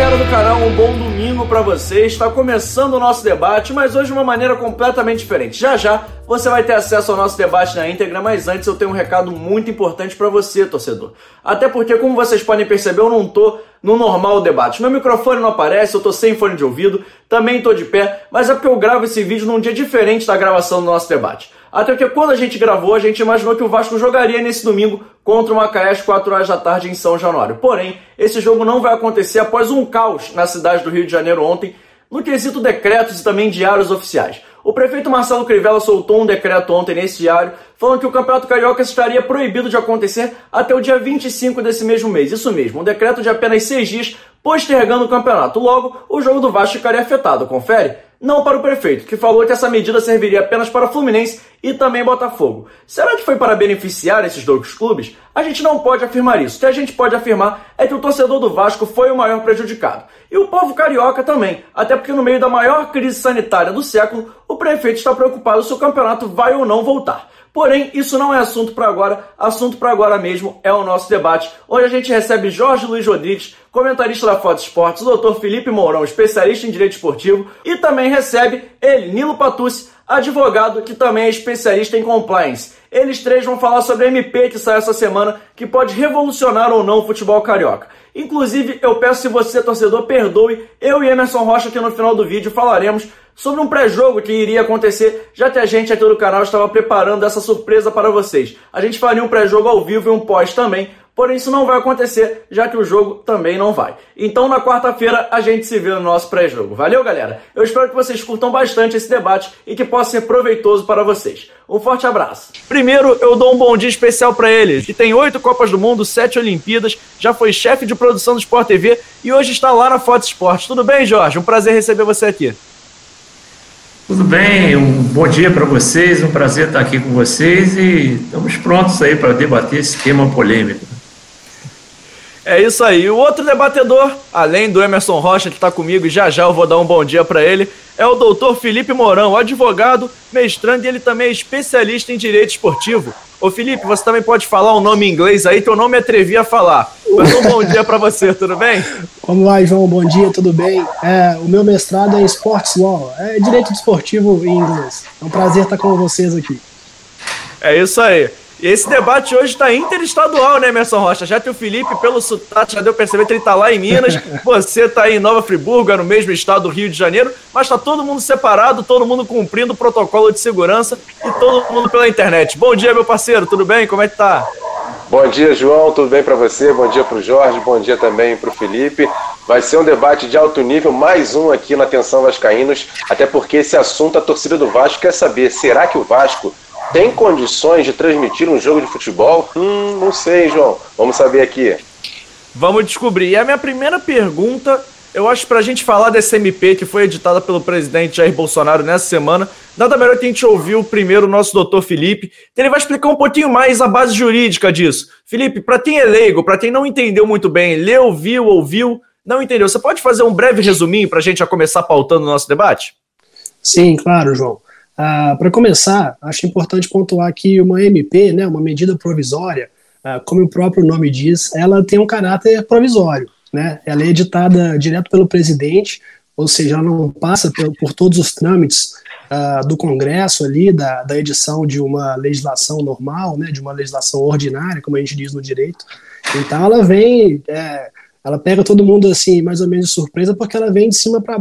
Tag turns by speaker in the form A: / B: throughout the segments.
A: galera do canal, um bom domingo para vocês. Está começando o nosso debate, mas hoje de uma maneira completamente diferente. Já já você vai ter acesso ao nosso debate na íntegra, mas antes eu tenho um recado muito importante para você, torcedor. Até porque, como vocês podem perceber, eu não tô no normal debate. Meu microfone não aparece, eu tô sem fone de ouvido, também tô de pé, mas é porque eu gravo esse vídeo num dia diferente da gravação do nosso debate. Até porque quando a gente gravou, a gente imaginou que o Vasco jogaria nesse domingo contra o Macaé às 4 horas da tarde em São Januário. Porém, esse jogo não vai acontecer após um caos na cidade do Rio de Janeiro ontem, no quesito decretos e também diários oficiais. O prefeito Marcelo Crivella soltou um decreto ontem nesse diário, falando que o Campeonato Carioca estaria proibido de acontecer até o dia 25 desse mesmo mês. Isso mesmo, um decreto de apenas seis dias postergando o campeonato. Logo, o jogo do Vasco ficaria afetado. Confere? Não para o prefeito, que falou que essa medida serviria apenas para Fluminense e também Botafogo. Será que foi para beneficiar esses dois clubes? A gente não pode afirmar isso. O que a gente pode afirmar é que o torcedor do Vasco foi o maior prejudicado. E o povo carioca também, até porque no meio da maior crise sanitária do século, o prefeito está preocupado se o campeonato vai ou não voltar. Porém, isso não é assunto para agora. Assunto para agora mesmo é o nosso debate, onde a gente recebe Jorge Luiz Rodrigues, comentarista da Foto Esportes, o Dr. Felipe Mourão, especialista em direito esportivo, e também recebe ele, Nilo Patucci, advogado que também é especialista em compliance. Eles três vão falar sobre a MP que saiu essa semana, que pode revolucionar ou não o futebol carioca. Inclusive, eu peço se você, torcedor, perdoe, eu e Emerson Rocha, que no final do vídeo falaremos sobre um pré-jogo que iria acontecer, já que a gente aqui do canal estava preparando essa surpresa para vocês. A gente faria um pré-jogo ao vivo e um pós também, porém isso não vai acontecer, já que o jogo também não vai. Então na quarta-feira a gente se vê no nosso pré-jogo. Valeu, galera? Eu espero que vocês curtam bastante esse debate e que possa ser proveitoso para vocês. Um forte abraço. Primeiro, eu dou um bom dia especial para ele, que tem oito Copas do Mundo, sete Olimpíadas, já foi chefe de produção do Sport TV e hoje está lá na Foto Esporte. Tudo bem, Jorge? Um prazer receber você aqui.
B: Tudo bem, um bom dia para vocês, um prazer estar aqui com vocês e estamos prontos aí para debater esse tema polêmico.
A: É isso aí. O outro debatedor, além do Emerson Rocha que está comigo e já já eu vou dar um bom dia para ele, é o doutor Felipe Mourão, advogado, mestrando e ele também é especialista em direito esportivo. Ô Felipe, você também pode falar um nome em inglês aí que eu não me atrevi a falar. Mas um bom dia para você, tudo bem?
C: Vamos lá, João, bom dia, tudo bem? É, o meu mestrado é Sports Law, é direito esportivo em inglês. É um prazer estar com vocês aqui.
A: É isso aí. E esse debate hoje está interestadual, né, Emerson Rocha? Já que o Felipe, pelo sotaque, já deu perceber que ele está lá em Minas, você está aí em Nova Friburgo, é no mesmo estado do Rio de Janeiro, mas está todo mundo separado, todo mundo cumprindo o protocolo de segurança e todo mundo pela internet. Bom dia, meu parceiro, tudo bem? Como é que tá?
D: Bom dia, João, tudo bem para você? Bom dia para o Jorge, bom dia também para o Felipe. Vai ser um debate de alto nível, mais um aqui na Atenção Vascaínos, até porque esse assunto a torcida do Vasco quer saber, será que o Vasco tem condições de transmitir um jogo de futebol? Hum, não sei, João. Vamos saber aqui.
A: Vamos descobrir. E a minha primeira pergunta, eu acho pra gente falar dessa MP que foi editada pelo presidente Jair Bolsonaro nessa semana, nada melhor que a gente ouvir o primeiro o nosso doutor Felipe, que ele vai explicar um pouquinho mais a base jurídica disso. Felipe, para quem é leigo, para quem não entendeu muito bem, leu, viu, ouviu, não entendeu, você pode fazer um breve resuminho para a gente já começar pautando o nosso debate?
C: Sim, claro, João. Ah, Para começar, acho importante pontuar que uma MP, né, uma medida provisória, ah, como o próprio nome diz, ela tem um caráter provisório. Né? Ela é editada direto pelo presidente, ou seja, ela não passa por, por todos os trâmites ah, do Congresso ali, da, da edição de uma legislação normal, né, de uma legislação ordinária, como a gente diz no direito. Então ela vem, é, ela pega todo mundo assim, mais ou menos de surpresa, porque ela vem de cima para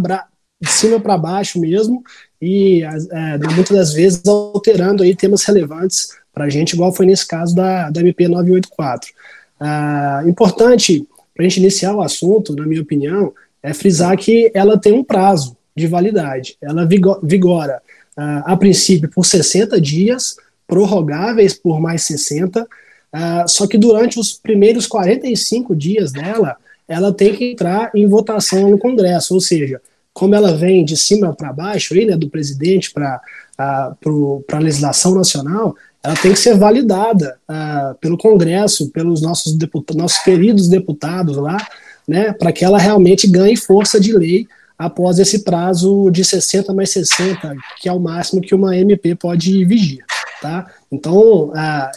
C: de cima para baixo mesmo, e é, muitas das vezes alterando aí temas relevantes para a gente, igual foi nesse caso da, da MP 984. Ah, importante para a gente iniciar o assunto, na minha opinião, é frisar que ela tem um prazo de validade. Ela vigora, ah, a princípio, por 60 dias, prorrogáveis por mais 60, ah, só que durante os primeiros 45 dias dela, ela tem que entrar em votação no Congresso, ou seja, como ela vem de cima para baixo, aí, né, do presidente para a legislação nacional, ela tem que ser validada uh, pelo Congresso, pelos nossos, nossos queridos deputados lá, né, para que ela realmente ganhe força de lei após esse prazo de 60 mais 60, que é o máximo que uma MP pode vigir. tá? Então,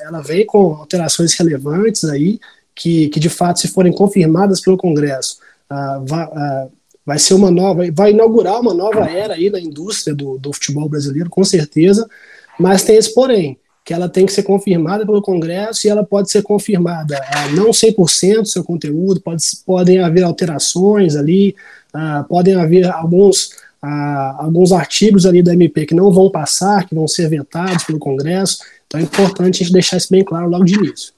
C: ela vem com alterações relevantes aí, que, que de fato, se forem confirmadas pelo Congresso, vai, vai ser uma nova, vai inaugurar uma nova era aí na indústria do, do futebol brasileiro, com certeza, mas tem esse porém, que ela tem que ser confirmada pelo Congresso e ela pode ser confirmada não 100% do seu conteúdo, pode, podem haver alterações ali, uh, podem haver alguns, uh, alguns artigos ali da MP que não vão passar, que vão ser vetados pelo Congresso, então é importante a gente deixar isso bem claro logo de início.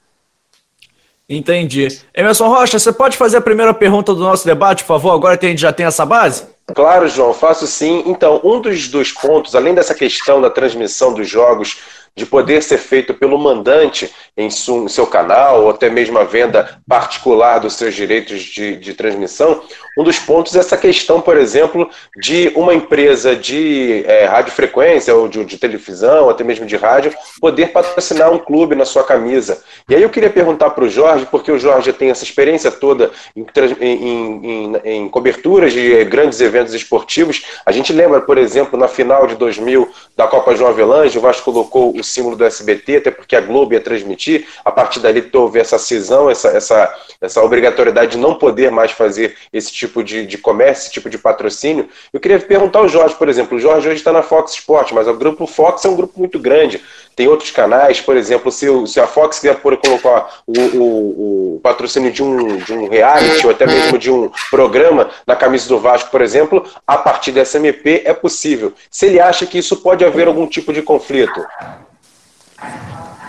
A: Entendi. Emerson Rocha, você pode fazer a primeira pergunta do nosso debate, por favor, agora que a gente já tem essa base?
D: Claro, João, faço sim. Então, um dos dois pontos, além dessa questão da transmissão dos jogos de poder ser feito pelo mandante em seu canal, ou até mesmo a venda particular dos seus direitos de, de transmissão, um dos pontos é essa questão, por exemplo, de uma empresa de é, radiofrequência ou de, de televisão, até mesmo de rádio, poder patrocinar um clube na sua camisa. E aí eu queria perguntar para o Jorge, porque o Jorge tem essa experiência toda em, em, em, em coberturas de grandes eventos esportivos. A gente lembra, por exemplo, na final de 2000 da Copa João Avelange, o Vasco colocou o símbolo do SBT, até porque a Globo ia transmitir. A partir dali houve essa cisão, essa, essa, essa obrigatoriedade de não poder mais fazer esse tipo de, de comércio, esse tipo de patrocínio. Eu queria perguntar ao Jorge, por exemplo. O Jorge hoje está na Fox Sport, mas o grupo Fox é um grupo muito grande. Tem outros canais, por exemplo, se, se a Fox quiser por colocar o, o, o, patrocínio de um, de um reality ou até mesmo de um programa na camisa do Vasco, por exemplo, a partir dessa MP é possível. Se ele acha que isso pode haver algum tipo de conflito.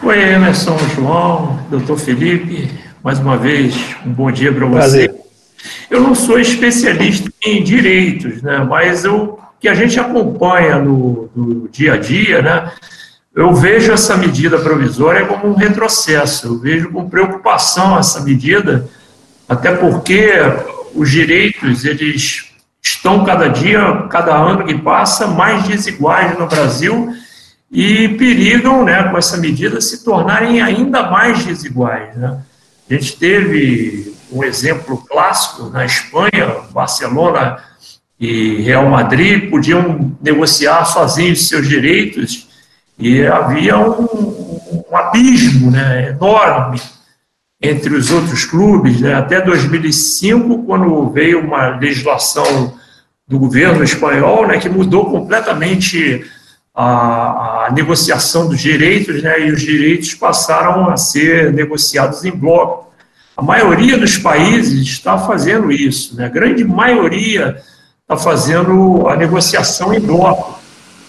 B: Oi, Emerson, João, doutor Felipe, mais uma vez, um bom dia para você. Eu não sou especialista em direitos, né, mas o que a gente acompanha no, no dia a dia, né, eu vejo essa medida provisória como um retrocesso, eu vejo com preocupação essa medida, até porque os direitos, eles estão cada dia, cada ano que passa, mais desiguais no Brasil e perigam, né, com essa medida, se tornarem ainda mais desiguais. Né? A gente teve um exemplo clássico na Espanha, Barcelona e Real Madrid podiam negociar sozinhos seus direitos e havia um, um abismo né, enorme entre os outros clubes, né, até 2005, quando veio uma legislação do governo espanhol né, que mudou completamente a, a, negociação dos direitos, né, e os direitos passaram a ser negociados em bloco. A maioria dos países está fazendo isso, né, a grande maioria está fazendo a negociação em bloco.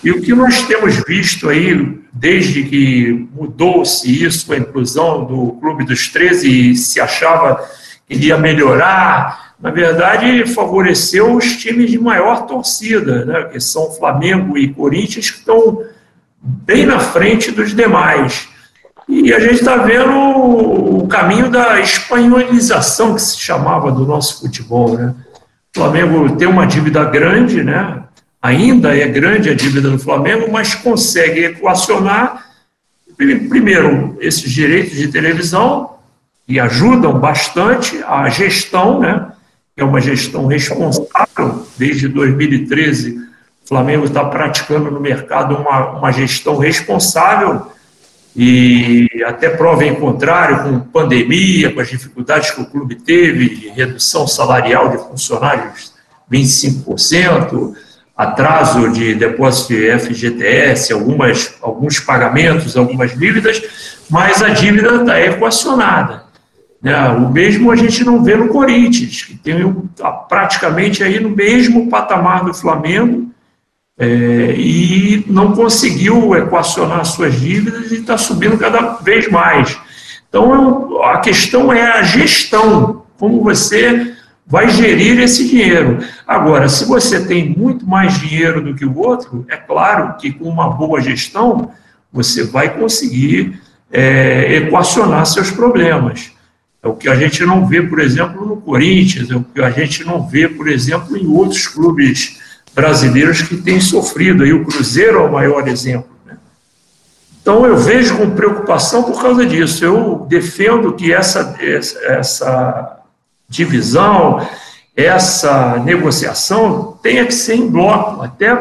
B: E o que nós temos visto aí, desde que mudou-se isso, a inclusão do Clube dos 13, e se achava que iria melhorar, na verdade, favoreceu os times de maior torcida, né, que são Flamengo e Corinthians, que estão bem na frente dos demais. E a gente está vendo o caminho da espanholização, que se chamava do nosso futebol. Né? O Flamengo tem uma dívida grande, né? ainda é grande a dívida do Flamengo, mas consegue equacionar, primeiro, esses direitos de televisão, e ajudam bastante a gestão, né? É uma gestão responsável. Desde 2013, o Flamengo está praticando no mercado uma, uma gestão responsável e até prova em contrário, com pandemia, com as dificuldades que o clube teve, redução salarial de funcionários 25%, atraso de depósito de FGTS, algumas, alguns pagamentos, algumas dívidas, mas a dívida está equacionada. Né? O mesmo a gente não vê no Corinthians, que tem praticamente aí no mesmo patamar do Flamengo é, e não conseguiu equacionar suas dívidas e está subindo cada vez mais. Então, a questão é a gestão, como você vai gerir esse dinheiro. Agora, se você tem muito mais dinheiro do que o outro, é claro que com uma boa gestão você vai conseguir é, equacionar seus problemas. É o que a gente não vê, por exemplo, no Corinthians, é o que a gente não vê, por exemplo, em outros clubes brasileiros que têm sofrido. Aí o Cruzeiro é o maior exemplo. Né? Então eu vejo com preocupação por causa disso. Eu defendo que essa, essa divisão, essa negociação tenha que ser em bloco, até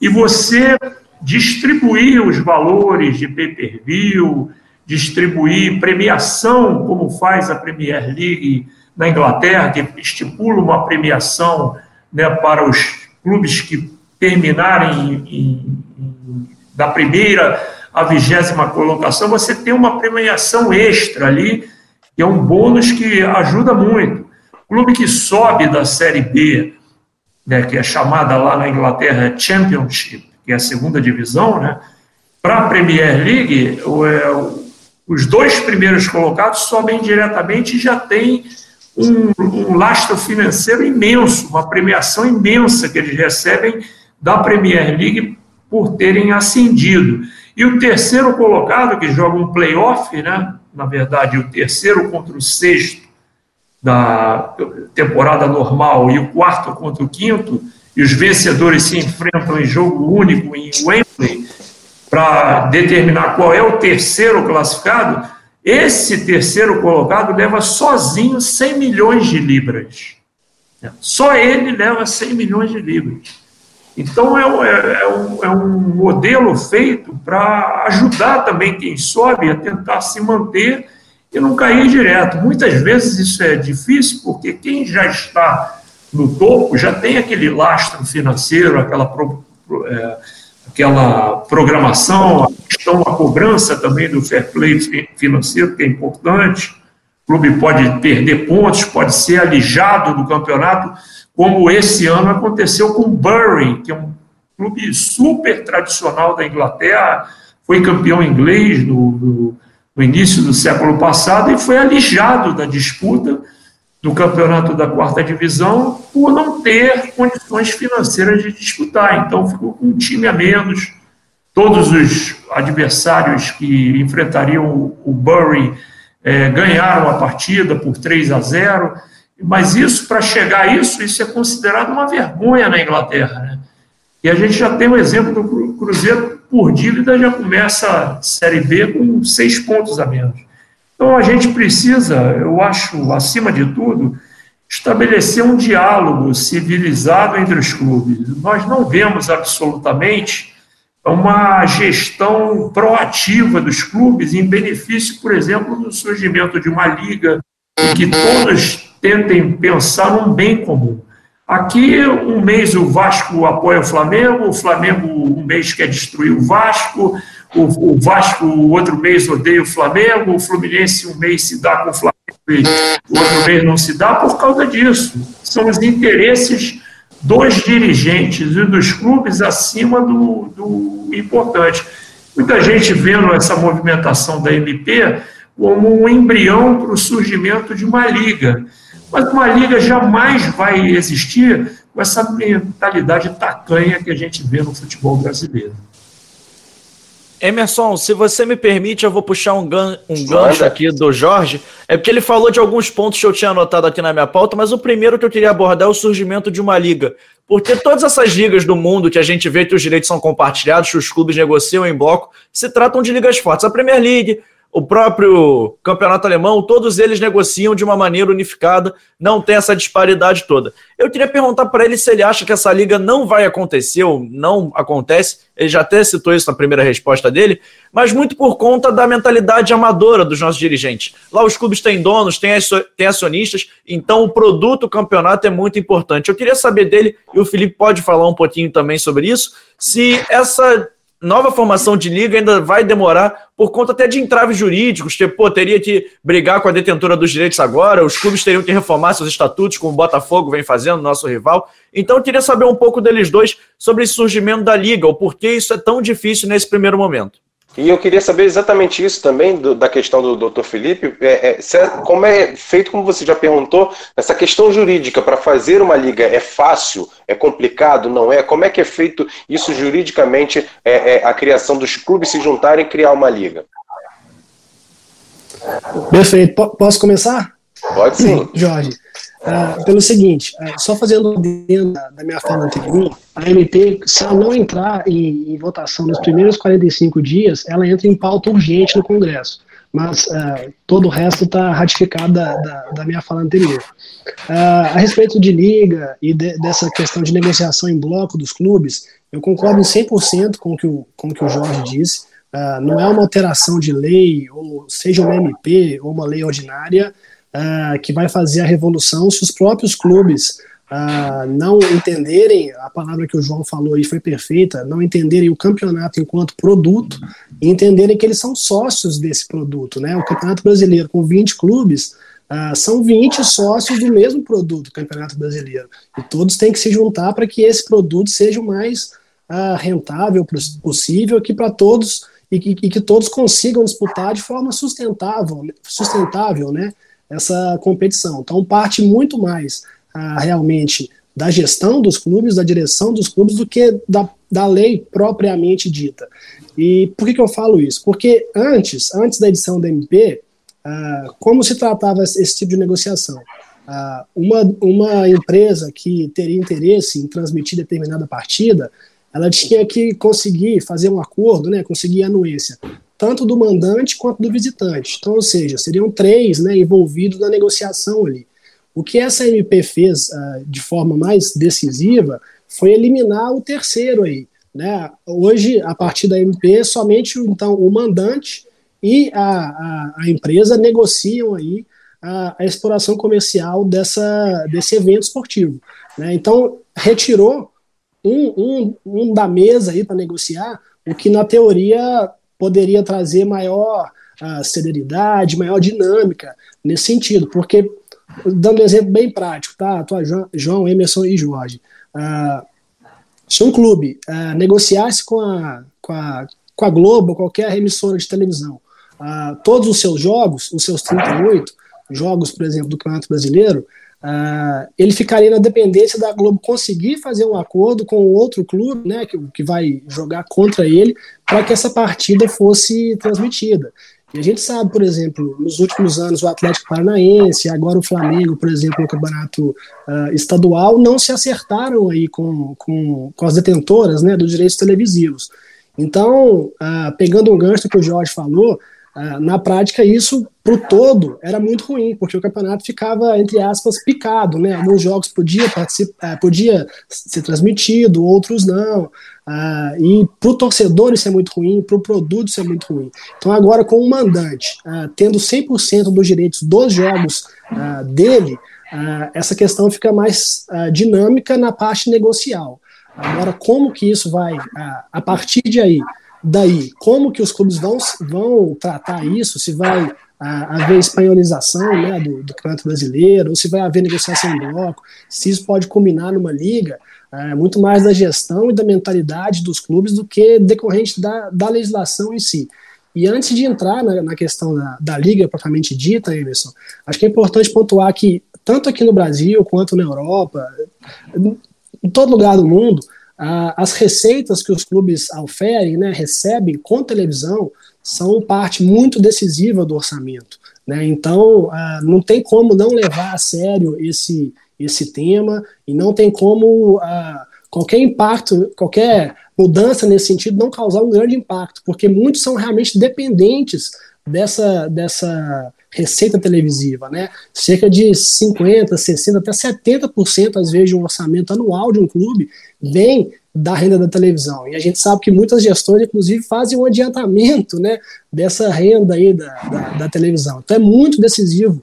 B: e você distribuir os valores de pay-per-view, distribuir premiação, como faz a Premier League na Inglaterra, que estipula uma premiação né, para os clubes que terminarem em, em, da primeira à vigésima colocação, você tem uma premiação extra ali, que é um bônus que ajuda muito. Clube que sobe da Série B, né, que é chamada lá na Inglaterra Championship, que é a segunda divisão, né, para a Premier League, é, os dois primeiros colocados sobem diretamente e já tem um, um lastro financeiro imenso, uma premiação imensa que eles recebem da Premier League por terem ascendido. E o terceiro colocado, que joga um playoff, né? na verdade, o terceiro contra o sexto da temporada normal e o quarto contra o quinto, e os vencedores se enfrentam em jogo único em Wembley para determinar qual é o terceiro classificado, esse terceiro colocado leva sozinho 100 milhões de libras. Só ele leva 100 milhões de libras. Então, é, é, é, um, é um modelo feito para ajudar também quem sobe a tentar se manter e não cair direto. Muitas vezes isso é difícil, porque quem já está no topo já tem aquele lastro financeiro, aquela, é, aquela programação, a questão da cobrança também do fair play financeiro, que é importante. O clube pode perder pontos, pode ser alijado do campeonato como esse ano aconteceu com o Bury, que é um clube super tradicional da Inglaterra, foi campeão inglês no, no, no início do século passado e foi alijado da disputa do campeonato da quarta divisão por não ter condições financeiras de disputar. Então ficou com um time a menos. Todos os adversários que enfrentariam o Bury é, ganharam a partida por 3 a 0. Mas isso, para chegar a isso, isso é considerado uma vergonha na Inglaterra. Né? E a gente já tem o um exemplo do Cruzeiro por dívida, já começa a Série B com seis pontos a menos. Então a gente precisa, eu acho, acima de tudo, estabelecer um diálogo civilizado entre os clubes. Nós não vemos absolutamente uma gestão proativa dos clubes em benefício, por exemplo, do surgimento de uma liga em que todos tentem pensar num bem comum. Aqui, um mês o Vasco apoia o Flamengo, o Flamengo um mês quer destruir o Vasco, o, o Vasco o outro mês odeia o Flamengo, o Fluminense um mês se dá com o Flamengo e o outro mês não se dá por causa disso. São os interesses dos dirigentes e dos clubes acima do, do importante. Muita gente vendo essa movimentação da MP como um embrião para o surgimento de uma liga. Mas uma liga jamais vai existir com essa mentalidade tacanha que a gente vê no futebol brasileiro.
A: Emerson, se você me permite, eu vou puxar um, gan um gancho aqui do Jorge. É porque ele falou de alguns pontos que eu tinha anotado aqui na minha pauta, mas o primeiro que eu queria abordar é o surgimento de uma liga. Porque todas essas ligas do mundo que a gente vê que os direitos são compartilhados, que os clubes negociam em bloco, se tratam de ligas fortes. A Premier League, o próprio campeonato alemão, todos eles negociam de uma maneira unificada, não tem essa disparidade toda. Eu queria perguntar para ele se ele acha que essa liga não vai acontecer ou não acontece. Ele já até citou isso na primeira resposta dele, mas muito por conta da mentalidade amadora dos nossos dirigentes. Lá os clubes têm donos, têm, acionistas, então o produto o campeonato é muito importante. Eu queria saber dele, e o Felipe pode falar um pouquinho também sobre isso, se essa nova formação de liga ainda vai demorar por conta até de entraves jurídicos, que pô, teria que brigar com a detentora dos direitos agora, os clubes teriam que reformar seus estatutos, como o Botafogo vem fazendo, nosso rival. Então eu queria saber um pouco deles dois sobre esse surgimento da liga, o porquê isso é tão difícil nesse primeiro momento.
D: E eu queria saber exatamente isso também, do, da questão do Dr. Felipe, é, é, é, como é feito, como você já perguntou, essa questão jurídica para fazer uma liga é fácil, é complicado, não é? Como é que é feito isso juridicamente, é, é a criação dos clubes se juntarem e criar uma liga?
C: Perfeito. P posso começar?
D: Pode sim.
C: Jorge. Uh, pelo seguinte, uh, só fazendo dentro da minha fala anterior, a MP, se ela não entrar em, em, votação nos primeiros 45 dias, ela entra em pauta urgente no Congresso. mas uh, todo o resto está ratificado da, da, da, minha fala anterior. A respeito de liga e de, dessa questão de negociação em bloco dos clubes, eu concordo em 100% com o que o, com o, que o Jorge disse. Não é uma alteração de lei, ou seja uma MP ou uma lei ordinária, que vai fazer a revolução se os próprios clubes uh, não entenderem, a palavra que o João falou aí foi perfeita, não entenderem o campeonato enquanto produto e entenderem que eles são sócios desse produto. Né? O Campeonato Brasileiro, com 20 clubes, uh, são 20 sócios do mesmo produto, Campeonato Brasileiro. E todos têm que se juntar para que esse produto seja o mais rentável possível, que para todos e que, e que, todos consigam disputar de forma sustentável, sustentável, né? Essa competição. Então parte muito mais realmente da gestão dos clubes, da direção dos clubes, do que da, da lei propriamente dita. E por que, que eu falo isso? Porque antes, antes da edição da MP, uh, como se tratava esse tipo de negociação? Uh, uma, uma empresa que teria interesse em transmitir determinada partida, ela tinha que conseguir fazer um acordo, né, conseguir anuência, tanto do mandante quanto do visitante. Então, ou seja, seriam três né, envolvidos na negociação ali. O que essa MP fez uh, de forma mais decisiva foi eliminar o terceiro aí. Né? Hoje, a partir da MP, somente então o mandante e a, a, a empresa negociam aí a, a, exploração comercial dessa, desse evento esportivo. Né? Então, retirou um, um, um da mesa aí para negociar, o que na teoria poderia trazer maior uh, celeridade, maior dinâmica nesse sentido, porque dando um exemplo bem prático, tá? Tua João, Emerson e Jorge. Uh, se um clube uh, negociasse com a, com, a, com a Globo, qualquer emissora de televisão, todos os seus jogos, os seus 38 jogos, por exemplo, do Campeonato Brasileiro, uh, ele ficaria na dependência da Globo conseguir fazer um acordo com outro clube, né, que, que vai jogar contra ele, para que essa partida fosse transmitida. E a gente sabe, por exemplo, nos últimos anos o Atlético Paranaense, agora o Flamengo, por exemplo, no campeonato uh, estadual, não se acertaram aí com, com, com as detentoras né, dos direitos televisivos. Então, uh, pegando um gancho que o Jorge falou, na prática isso, para o todo, era muito ruim, porque o campeonato ficava, entre aspas, picado. Né? Alguns jogos podia, participar, podia ser transmitido, outros não. Ah, e para o torcedor isso é muito ruim, para o produto isso é muito ruim. Então, agora, com o mandante ah, tendo 100% dos direitos dos jogos ah, dele, ah, essa questão fica mais ah, dinâmica na parte negocial. Agora, como que isso vai, ah, a partir de aí, daí, como que os clubes vão, vão tratar isso, se vai haver espanholização né, do, do campeonato brasileiro, ou se vai haver negociação em bloco, se isso pode culminar numa liga, é, muito mais da gestão e da mentalidade dos clubes do que decorrente da, da legislação em si. E antes de entrar na, na questão da, da, liga propriamente dita, Emerson, acho que é importante pontuar que, tanto aqui no Brasil quanto na Europa, em todo lugar do mundo, as receitas que os clubes oferem, né, recebem com televisão, são parte muito decisiva do orçamento. Né? Então, não tem como não levar a sério esse, esse tema e não tem como ah, qualquer impacto, qualquer mudança nesse sentido não causar um grande impacto, porque muitos são realmente dependentes dessa, dessa receita televisiva, né? Cerca de 50, 60, até 70% às vezes de um orçamento anual de um clube vem da renda da televisão. E a gente sabe que muitas gestões, inclusive, fazem um adiantamento né, dessa renda aí da, da, da televisão. Então é muito decisivo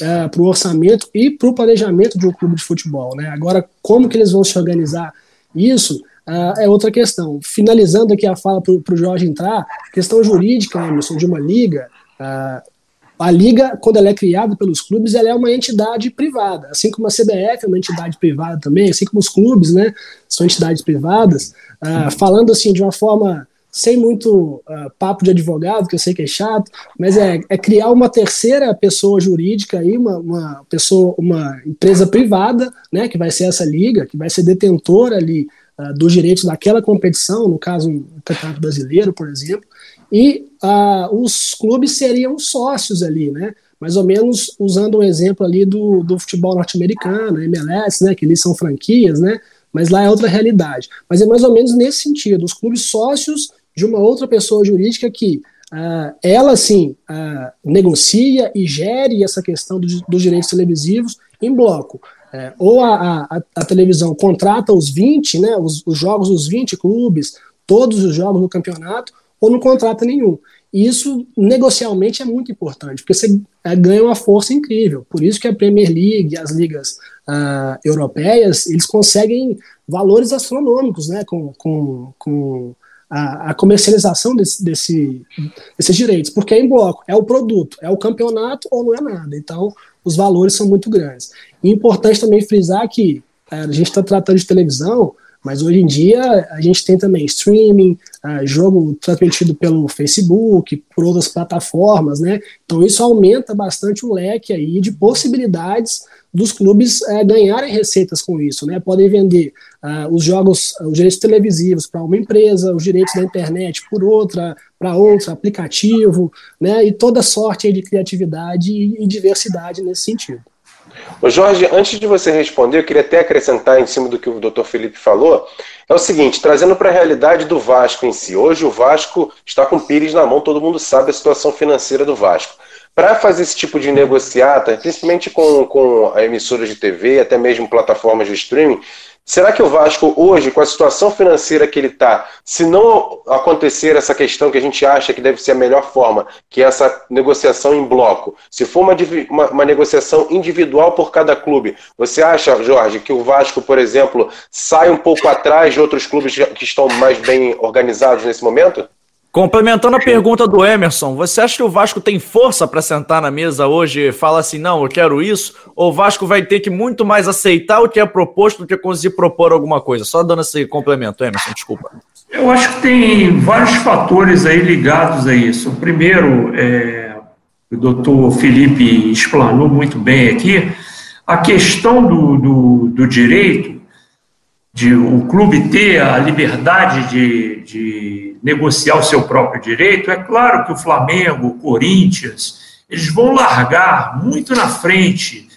C: é, para o orçamento e para o planejamento de um clube de futebol. Né? Agora, como que eles vão se organizar isso uh, é outra questão. Finalizando aqui a fala para o Jorge entrar, questão jurídica, Emerson, de uma liga, uh, a liga, quando ela é criada pelos clubes, ela é uma entidade privada, assim como a CBF é uma entidade privada também, assim como os clubes, né, são entidades privadas, uh, falando assim de uma forma sem muito uh, papo de advogado, que eu sei que é chato, mas é, é criar uma terceira pessoa jurídica aí, uma, uma, pessoa, uma empresa privada, né, que vai ser essa liga, que vai ser detentora ali uh, dos direitos daquela competição, no caso o Campeonato Brasileiro, por exemplo, e uh, os clubes seriam sócios ali, né, mais ou menos usando um exemplo ali do, do futebol norte-americano, MLS, né, que eles são franquias, né, mas lá é outra realidade. Mas é mais ou menos nesse sentido, os clubes sócios de uma outra pessoa jurídica que uh, ela sim uh, negocia e gere essa questão do, dos direitos televisivos em bloco. É, ou a, a, a, televisão contrata os 20, né, os, os, jogos dos 20 clubes, todos os jogos do campeonato, ou não contrata nenhum. E isso, negocialmente, é muito importante, porque você é, ganha uma força incrível. Por isso que a Premier League, as ligas uh, europeias, eles conseguem valores astronômicos né, com, com, com a, a, comercialização desse, desse, desses direitos, porque é em bloco, é o produto, é o campeonato ou não é nada. Então, os valores são muito grandes. E é importante também frisar que é, a gente está tratando de televisão, mas hoje em dia a gente tem também streaming, uh, jogo transmitido pelo Facebook, por outras plataformas, né? Então isso aumenta bastante o leque aí de possibilidades dos clubes uh, ganharem receitas com isso, né? Podem vender uh, os jogos, os direitos televisivos para uma empresa, os direitos da internet por outra, para outro aplicativo, né? E toda sorte de criatividade e diversidade nesse sentido.
D: Ô Jorge, antes de você responder, eu queria até acrescentar em cima do que o Dr. Felipe falou. É o seguinte, trazendo para a realidade do Vasco em si. Hoje o Vasco está com o Pires na mão, todo mundo sabe a situação financeira do Vasco. Para fazer esse tipo de negociata, principalmente com, com a emissora de TV, até mesmo plataformas de streaming, Será que o Vasco hoje, com a situação financeira que ele está, se não acontecer essa questão que a gente acha que deve ser a melhor forma, que é essa negociação em bloco, se for uma, uma, uma negociação individual por cada clube, você acha, Jorge, que o Vasco, por exemplo, sai um pouco atrás de outros clubes que estão mais bem organizados nesse momento?
A: Complementando a pergunta do Emerson, você acha que o Vasco tem força para sentar na mesa hoje e falar assim, não, eu quero isso? Ou o Vasco vai ter que muito mais aceitar o que é proposto do que conseguir propor alguma coisa? Só dando esse complemento, Emerson, desculpa.
B: Eu acho que tem vários fatores aí ligados a isso. O primeiro, é, o doutor Felipe explanou muito bem aqui, a questão do, do, do direito, de o clube ter a liberdade de, de negociar o seu próprio direito, é claro que o Flamengo, o Corinthians, eles vão largar muito na frente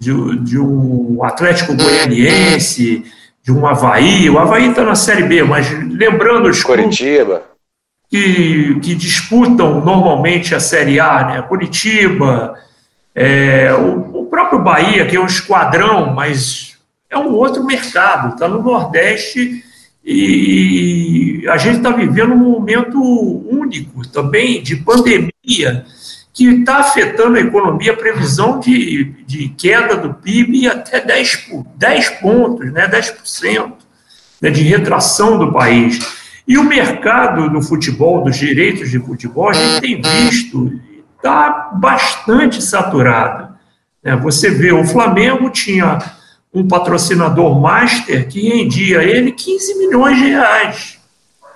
B: de, de um Atlético Goianiense, de um Havaí. O Havaí está na Série B, mas lembrando os
D: Curitiba.
B: Que, que disputam normalmente a Série A, né? Curitiba, é, o, o próprio Bahia, que é um esquadrão, mas é um outro mercado, está no Nordeste e a gente está vivendo um momento único também de pandemia que está afetando a economia, a previsão de, de queda do PIB até 10, 10 pontos, né, 10% né, de retração do país. E o mercado do futebol, dos direitos de futebol, a gente tem visto, está bastante saturado. Né? Você vê, o Flamengo tinha um patrocinador master que rendia ele 15 milhões de reais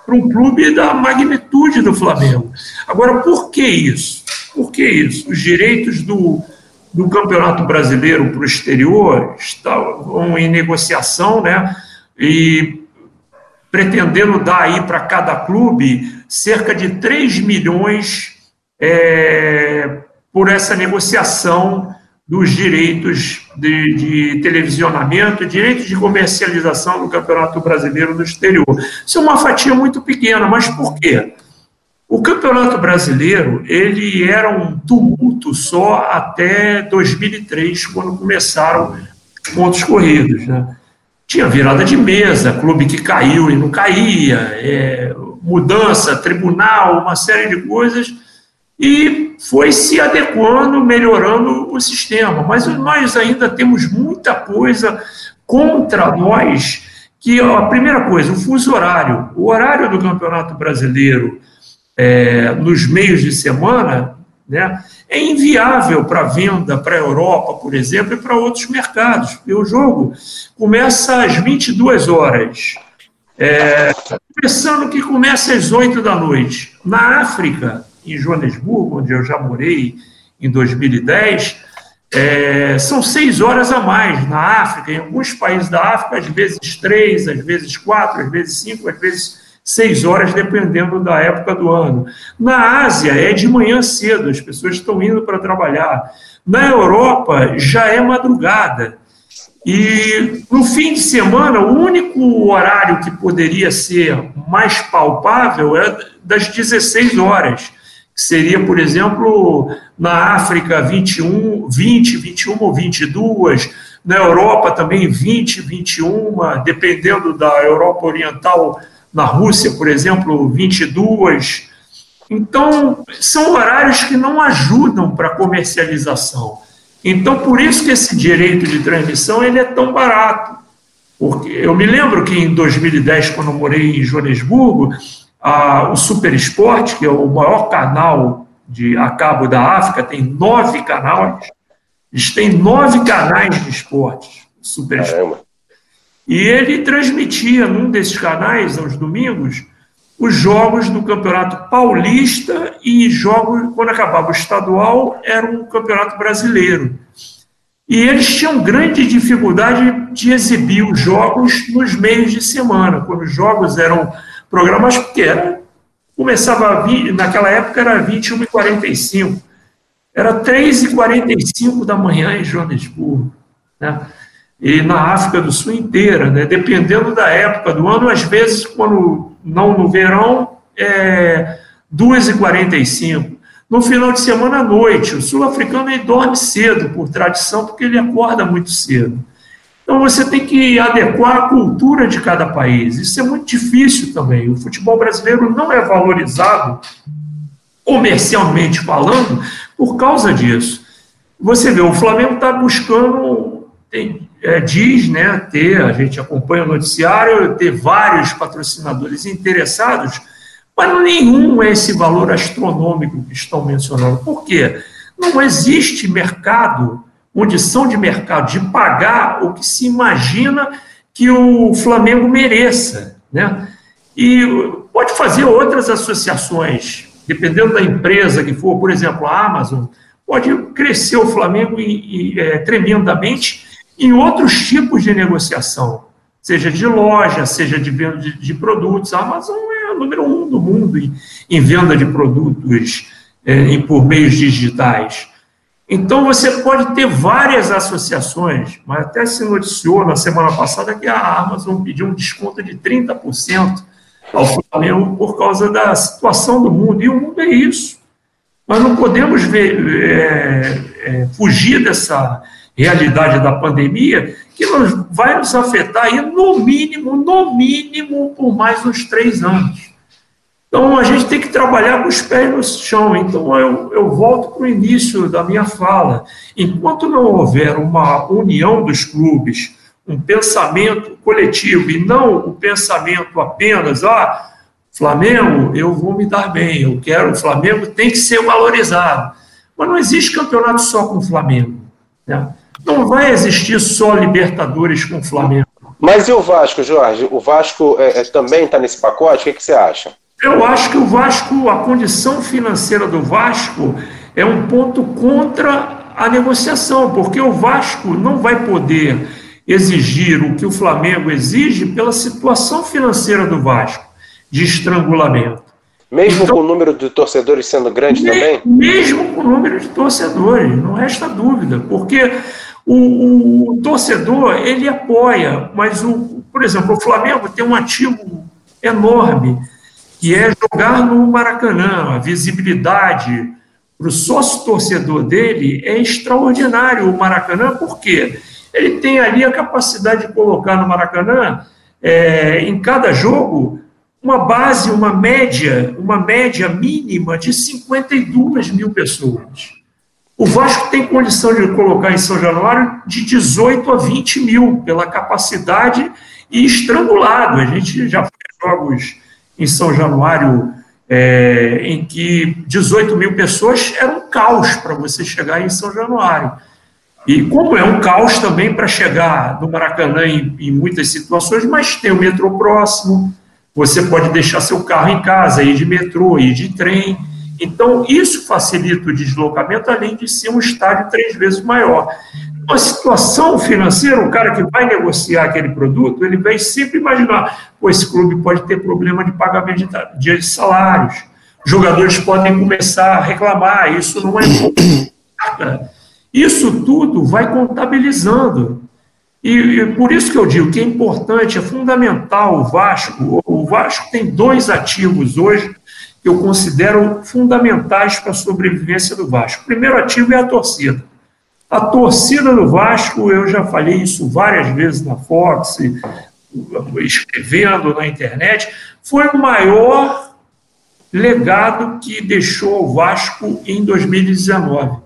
B: para um clube da magnitude do Flamengo. Agora, por que isso? Por que isso? Os direitos do, do Campeonato Brasileiro para o exterior estão em negociação, né? E pretendendo dar aí para cada clube cerca de 3 milhões é, por essa negociação dos direitos de, de televisionamento, direitos de comercialização do Campeonato Brasileiro no exterior. Isso é uma fatia muito pequena, mas por quê? O Campeonato Brasileiro ele era um tumulto só até 2003, quando começaram os pontos corridos. Né? Tinha virada de mesa, clube que caiu e não caía, é, mudança, tribunal, uma série de coisas e foi se adequando, melhorando o sistema. Mas nós ainda temos muita coisa contra nós, que a primeira coisa, o fuso horário. O horário do Campeonato Brasileiro é, nos meios de semana né, é inviável para venda para a Europa, por exemplo, e para outros mercados. E o jogo começa às 22 horas. É, pensando que começa às 8 da noite. Na África, em Joanesburgo, onde eu já morei em 2010, é, são seis horas a mais na África, em alguns países da África, às vezes três, às vezes quatro, às vezes cinco, às vezes seis horas, dependendo da época do ano. Na Ásia é de manhã cedo, as pessoas estão indo para trabalhar. Na Europa já é madrugada. E no fim de semana, o único horário que poderia ser mais palpável é das 16 horas seria, por exemplo, na África 21, 20, 21 ou 22, na Europa também 20, 21, dependendo da Europa Oriental, na Rússia, por exemplo, 22. Então, são horários que não ajudam para a comercialização. Então, por isso que esse direito de transmissão ele é tão barato. Porque eu me lembro que em 2010, quando eu morei em Joanesburgo, a, o Super Esporte, que é o maior canal de a cabo da África, tem nove canais. Eles têm nove canais de esportes, Super Esporte. E ele transmitia num desses canais, aos domingos, os jogos do Campeonato Paulista e jogos, quando acabava o estadual, era um campeonato brasileiro. E eles tinham grande dificuldade de exibir os jogos nos meios de semana, quando os jogos eram programados, porque era, começava, a, naquela época era 21 e 45 era 3 e 45 da manhã em Joanesburgo, né? e na África do Sul inteira, né? dependendo da época do ano, às vezes, quando não no verão, é 2 e 45 no final de semana à noite. O sul-africano dorme cedo, por tradição, porque ele acorda muito cedo. Então você tem que adequar a cultura de cada país. Isso é muito difícil também. O futebol brasileiro não é valorizado, comercialmente falando, por causa disso. Você vê, o Flamengo está buscando, tem, é, diz, né, ter, a gente acompanha o noticiário, ter vários patrocinadores interessados mas nenhum é esse valor astronômico que estão mencionando. Por quê? Não existe mercado, condição de mercado de pagar o que se imagina que o Flamengo mereça. Né? E pode fazer outras associações, dependendo da empresa que for, por exemplo, a Amazon, pode crescer o Flamengo e, e, é, tremendamente em outros tipos de negociação, seja de loja, seja de venda de, de produtos. A Amazon é o número um do mundo em, em venda de produtos é, por meios digitais. Então, você pode ter várias associações, mas até se noticiou na semana passada que a Amazon pediu um desconto de 30% ao Flamengo por causa da situação do mundo, e o mundo é isso. Nós não podemos ver, é, é, fugir dessa realidade da pandemia que vai nos afetar no mínimo, no mínimo, por mais uns três anos. Então, a gente tem que trabalhar com os pés no chão. Então, eu, eu volto para o início da minha fala. Enquanto não houver uma união dos clubes, um pensamento coletivo e não o pensamento apenas, ah, Flamengo, eu vou me dar bem, eu quero, o Flamengo tem que ser valorizado. Mas não existe campeonato só com o Flamengo. Né? Não vai existir só Libertadores com o Flamengo.
D: Mas e o Vasco, Jorge? O Vasco é, é, também está nesse pacote? O que, que você acha?
B: Eu acho que o Vasco, a condição financeira do Vasco é um ponto contra a negociação, porque o Vasco não vai poder exigir o que o Flamengo exige pela situação financeira do Vasco, de estrangulamento.
D: Mesmo então, com o número de torcedores sendo grande me, também?
B: Mesmo com o número de torcedores, não resta dúvida, porque o, o, torcedor, ele apoia, mas, o, por exemplo, o Flamengo tem um ativo enorme, que é jogar no Maracanã. A visibilidade para o sócio-torcedor dele é extraordinário o Maracanã, por quê? Ele tem ali a capacidade de colocar no Maracanã, é, em cada jogo, uma base, uma média, uma média mínima de 52 mil pessoas. O Vasco tem condição de colocar em São Januário de 18 a 20 mil, pela capacidade e estrangulado. A gente já fez jogos em São Januário é, em que 18 mil pessoas era um caos para você chegar em São Januário. E como é um caos também para chegar no Maracanã em, em, muitas situações, mas tem o metrô próximo, você pode deixar seu carro em casa, ir de metrô, ir de trem. Então, isso facilita o deslocamento, além de ser um estádio três vezes maior. Uma situação financeira, o cara que vai negociar aquele produto, ele vai sempre imaginar: pô, esse clube pode ter problema de pagamento de, de salários, jogadores podem começar a reclamar, isso não é bom. Isso tudo vai contabilizando. E, e, por isso que eu digo que é importante, é fundamental o Vasco. O Vasco tem dois ativos hoje eu considero fundamentais para a sobrevivência do Vasco. O primeiro ativo é a torcida. A torcida do Vasco, eu já falei isso várias vezes na Fox, escrevendo na internet, foi o maior legado que deixou o Vasco em 2019.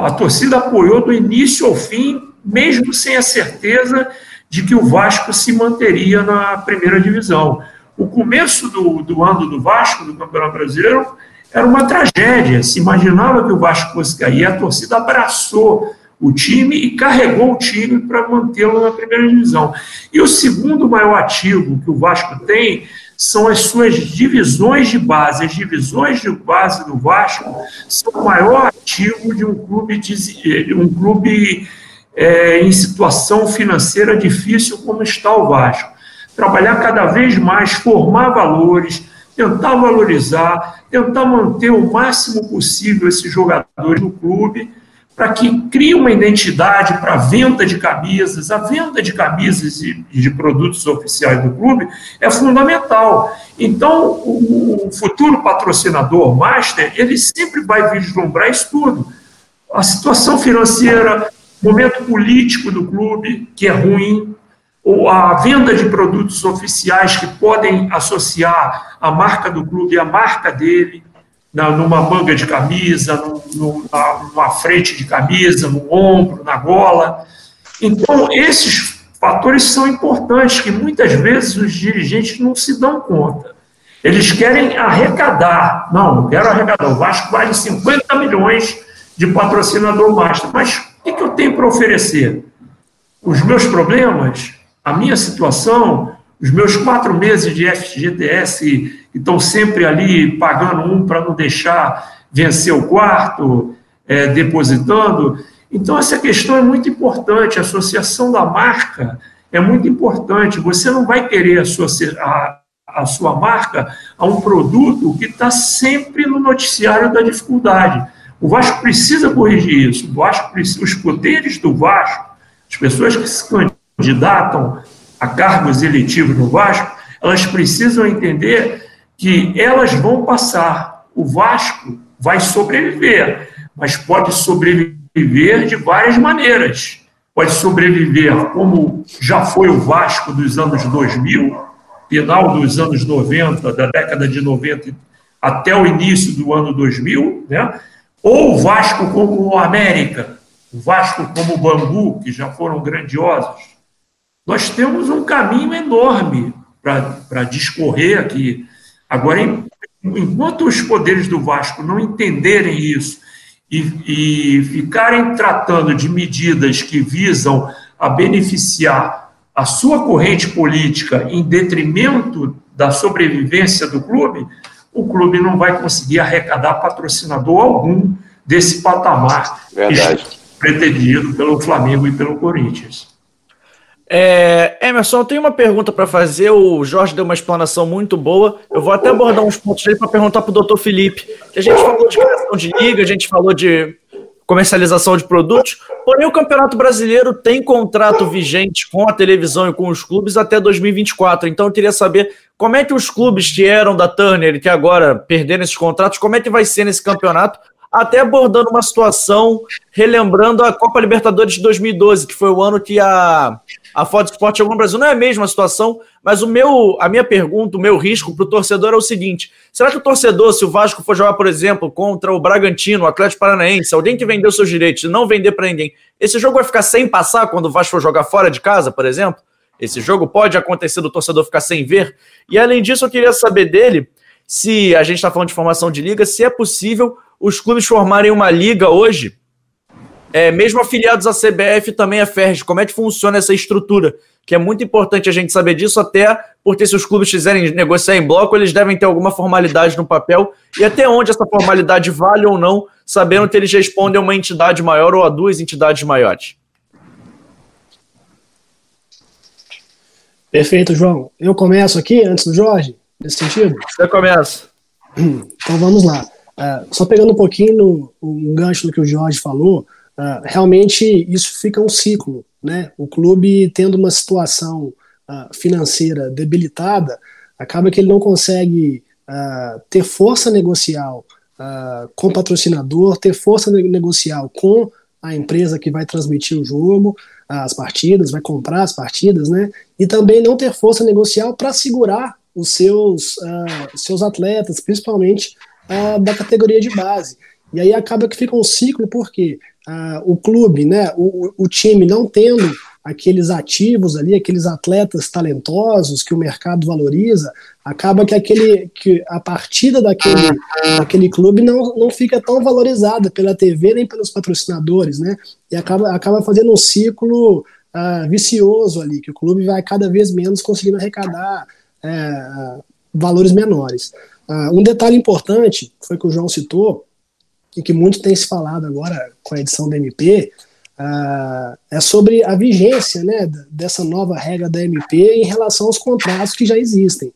B: A torcida apoiou do início ao fim, mesmo sem a certeza de que o Vasco se manteria na primeira divisão. O começo do, do ano do Vasco, do Campeonato Brasileiro, era uma tragédia. Se imaginava que o Vasco fosse cair. A torcida abraçou o time e carregou o time para mantê-lo na primeira divisão. E o segundo maior ativo que o Vasco tem são as suas divisões de base. As divisões de base do Vasco são o maior ativo de um clube, de, um clube é, em situação financeira difícil como está o Vasco. Trabalhar cada vez mais, formar valores, tentar valorizar, tentar manter o máximo possível esses jogadores no clube, para que crie uma identidade para a venda de camisas. A venda de camisas e de produtos oficiais do clube é fundamental. Então, o futuro patrocinador master, ele sempre vai vislumbrar isso tudo. A situação financeira, momento político do clube, que é ruim, ou a venda de produtos oficiais que podem associar a marca do clube à marca dele, na, numa manga de camisa, num, numa frente de camisa, no ombro, na gola. Então, esses fatores são importantes que muitas vezes os dirigentes não se dão conta. Eles querem arrecadar. Não, não quero arrecadar. O Vasco vale 50 milhões de patrocinador master. Mas o que eu tenho para oferecer? Os meus problemas a minha situação, os meus quatro meses de FGTS estão sempre ali pagando um para não deixar vencer o quarto, é, depositando. Então, essa questão é muito importante. A associação da marca é muito importante. Você não vai querer associar a, a sua marca a um produto que está sempre no noticiário da dificuldade. O Vasco precisa corrigir isso. O Vasco, os poderes do Vasco, as pessoas que se candidatam a cargos eletivos no Vasco, elas precisam entender que elas vão passar. O Vasco vai sobreviver, mas pode sobreviver de várias maneiras. Pode sobreviver como já foi o Vasco dos anos 2000, final dos anos 90, da década de 90 até o início do ano 2000, né? ou o Vasco como o América, o Vasco como o Bangu, que já foram grandiosos, nós temos um caminho enorme para discorrer aqui. Agora, enquanto os poderes do Vasco não entenderem isso e, e ficarem tratando de medidas que visam a beneficiar a sua corrente política em detrimento da sobrevivência do clube, o clube não vai conseguir arrecadar patrocinador algum desse patamar pretendido pelo Flamengo e pelo Corinthians.
A: É, Emerson, eu tenho uma pergunta para fazer. O Jorge deu uma explanação muito boa. Eu vou até abordar uns pontos dele para perguntar para o doutor Felipe. A gente falou de criação de liga, a gente falou de comercialização de produtos. Porém, o Campeonato Brasileiro tem contrato vigente com a televisão e com os clubes até 2024. Então, eu queria saber como é que os clubes que eram da Turner e que agora perderam esses contratos, como é que vai ser nesse campeonato? Até abordando uma situação, relembrando a Copa Libertadores de 2012, que foi o ano que a a Fox Sport chegou no Brasil. Não é a mesma situação, mas o meu, a minha pergunta, o meu risco para o torcedor é o seguinte: será que o torcedor, se o Vasco for jogar, por exemplo, contra o Bragantino, o Atlético Paranaense, alguém que vendeu seus direitos e não vender para ninguém, esse jogo vai ficar sem passar quando o Vasco for jogar fora de casa, por exemplo? Esse jogo pode acontecer do torcedor ficar sem ver. E além disso, eu queria saber dele se a gente está falando de formação de liga, se é possível os clubes formarem uma liga hoje é, mesmo afiliados à CBF também a FERJ, como é que funciona essa estrutura? Que é muito importante a gente saber disso, até porque se os clubes quiserem negociar em bloco, eles devem ter alguma formalidade no papel, e até onde essa formalidade vale ou não, sabendo que eles respondem a uma entidade maior ou a duas entidades maiores.
C: Perfeito, João. Eu começo aqui, antes do Jorge, nesse sentido?
A: Você começa.
C: Então vamos lá. Uh, só pegando um pouquinho no, um gancho do que o Jorge falou, uh, realmente isso fica um ciclo. Né? O clube tendo uma situação uh, financeira debilitada, acaba que ele não consegue uh, ter força negocial com o patrocinador, ter força negocial com a empresa que vai transmitir o jogo, as partidas, vai comprar as partidas, né? E também não ter força negocial para segurar os seus, seus atletas, principalmente da categoria de base. E aí acaba que fica um ciclo, porque uh, o clube, né, o, o time não tendo aqueles ativos ali, aqueles atletas talentosos que o mercado valoriza, acaba que, aquele, que a partida daquele, daquele clube não, não fica tão valorizada pela TV nem pelos patrocinadores, né? E acaba, acaba fazendo um ciclo uh, vicioso ali, que o clube vai cada vez menos conseguindo arrecadar uh, valores menores. Uh, um detalhe importante, foi que o João citou, e que muito tem se falado agora com a edição da MP, Uh, é sobre a vigência né, dessa nova regra da MP em relação aos contratos que já existem.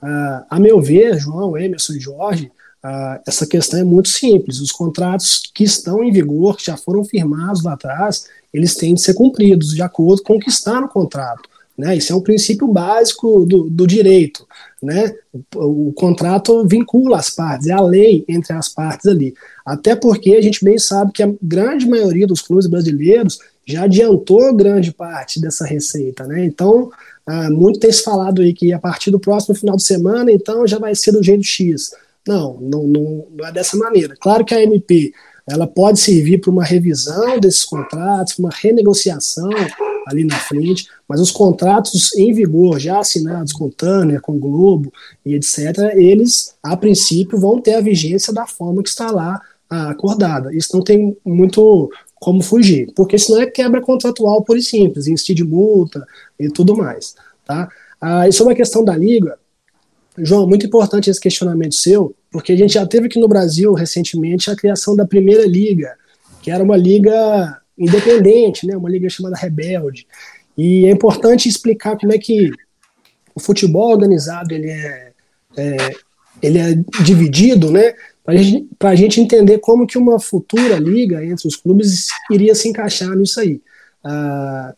C: Uh, a meu ver, João, Emerson e Jorge, uh, essa questão é muito simples. Os contratos que estão em vigor, que já foram firmados lá atrás, eles têm de ser cumpridos de acordo com o que está no contrato. Né? Isso é um princípio básico do, do direito. Né? O, o, contrato vincula as partes, é a lei entre as partes ali. Até porque a gente bem sabe que a grande maioria dos clubes brasileiros já adiantou grande parte dessa receita, né? Então, uh, muito tem se falado aí que a partir do próximo final de semana, então já vai ser do jeito X. Não, não, não, não é dessa maneira. Claro que a MP ela pode servir para uma revisão desses contratos, uma renegociação ali na frente, mas os contratos em vigor, já assinados com Tanner, com Globo e etc., eles, a princípio, vão ter a vigência da forma que está lá acordada. Isso não tem muito como fugir, porque senão é quebra contratual por e simples, instir de multa e tudo mais. Tá? Ah, e sobre a questão da liga, João, muito importante esse questionamento seu, porque a gente já teve aqui no Brasil recentemente a criação da primeira liga, que era uma liga independente, né, uma liga chamada Rebelde. E é importante explicar como é que o futebol organizado ele é, é ele é dividido, né, para a gente entender como que uma futura liga entre os clubes iria se encaixar nisso aí. Ah,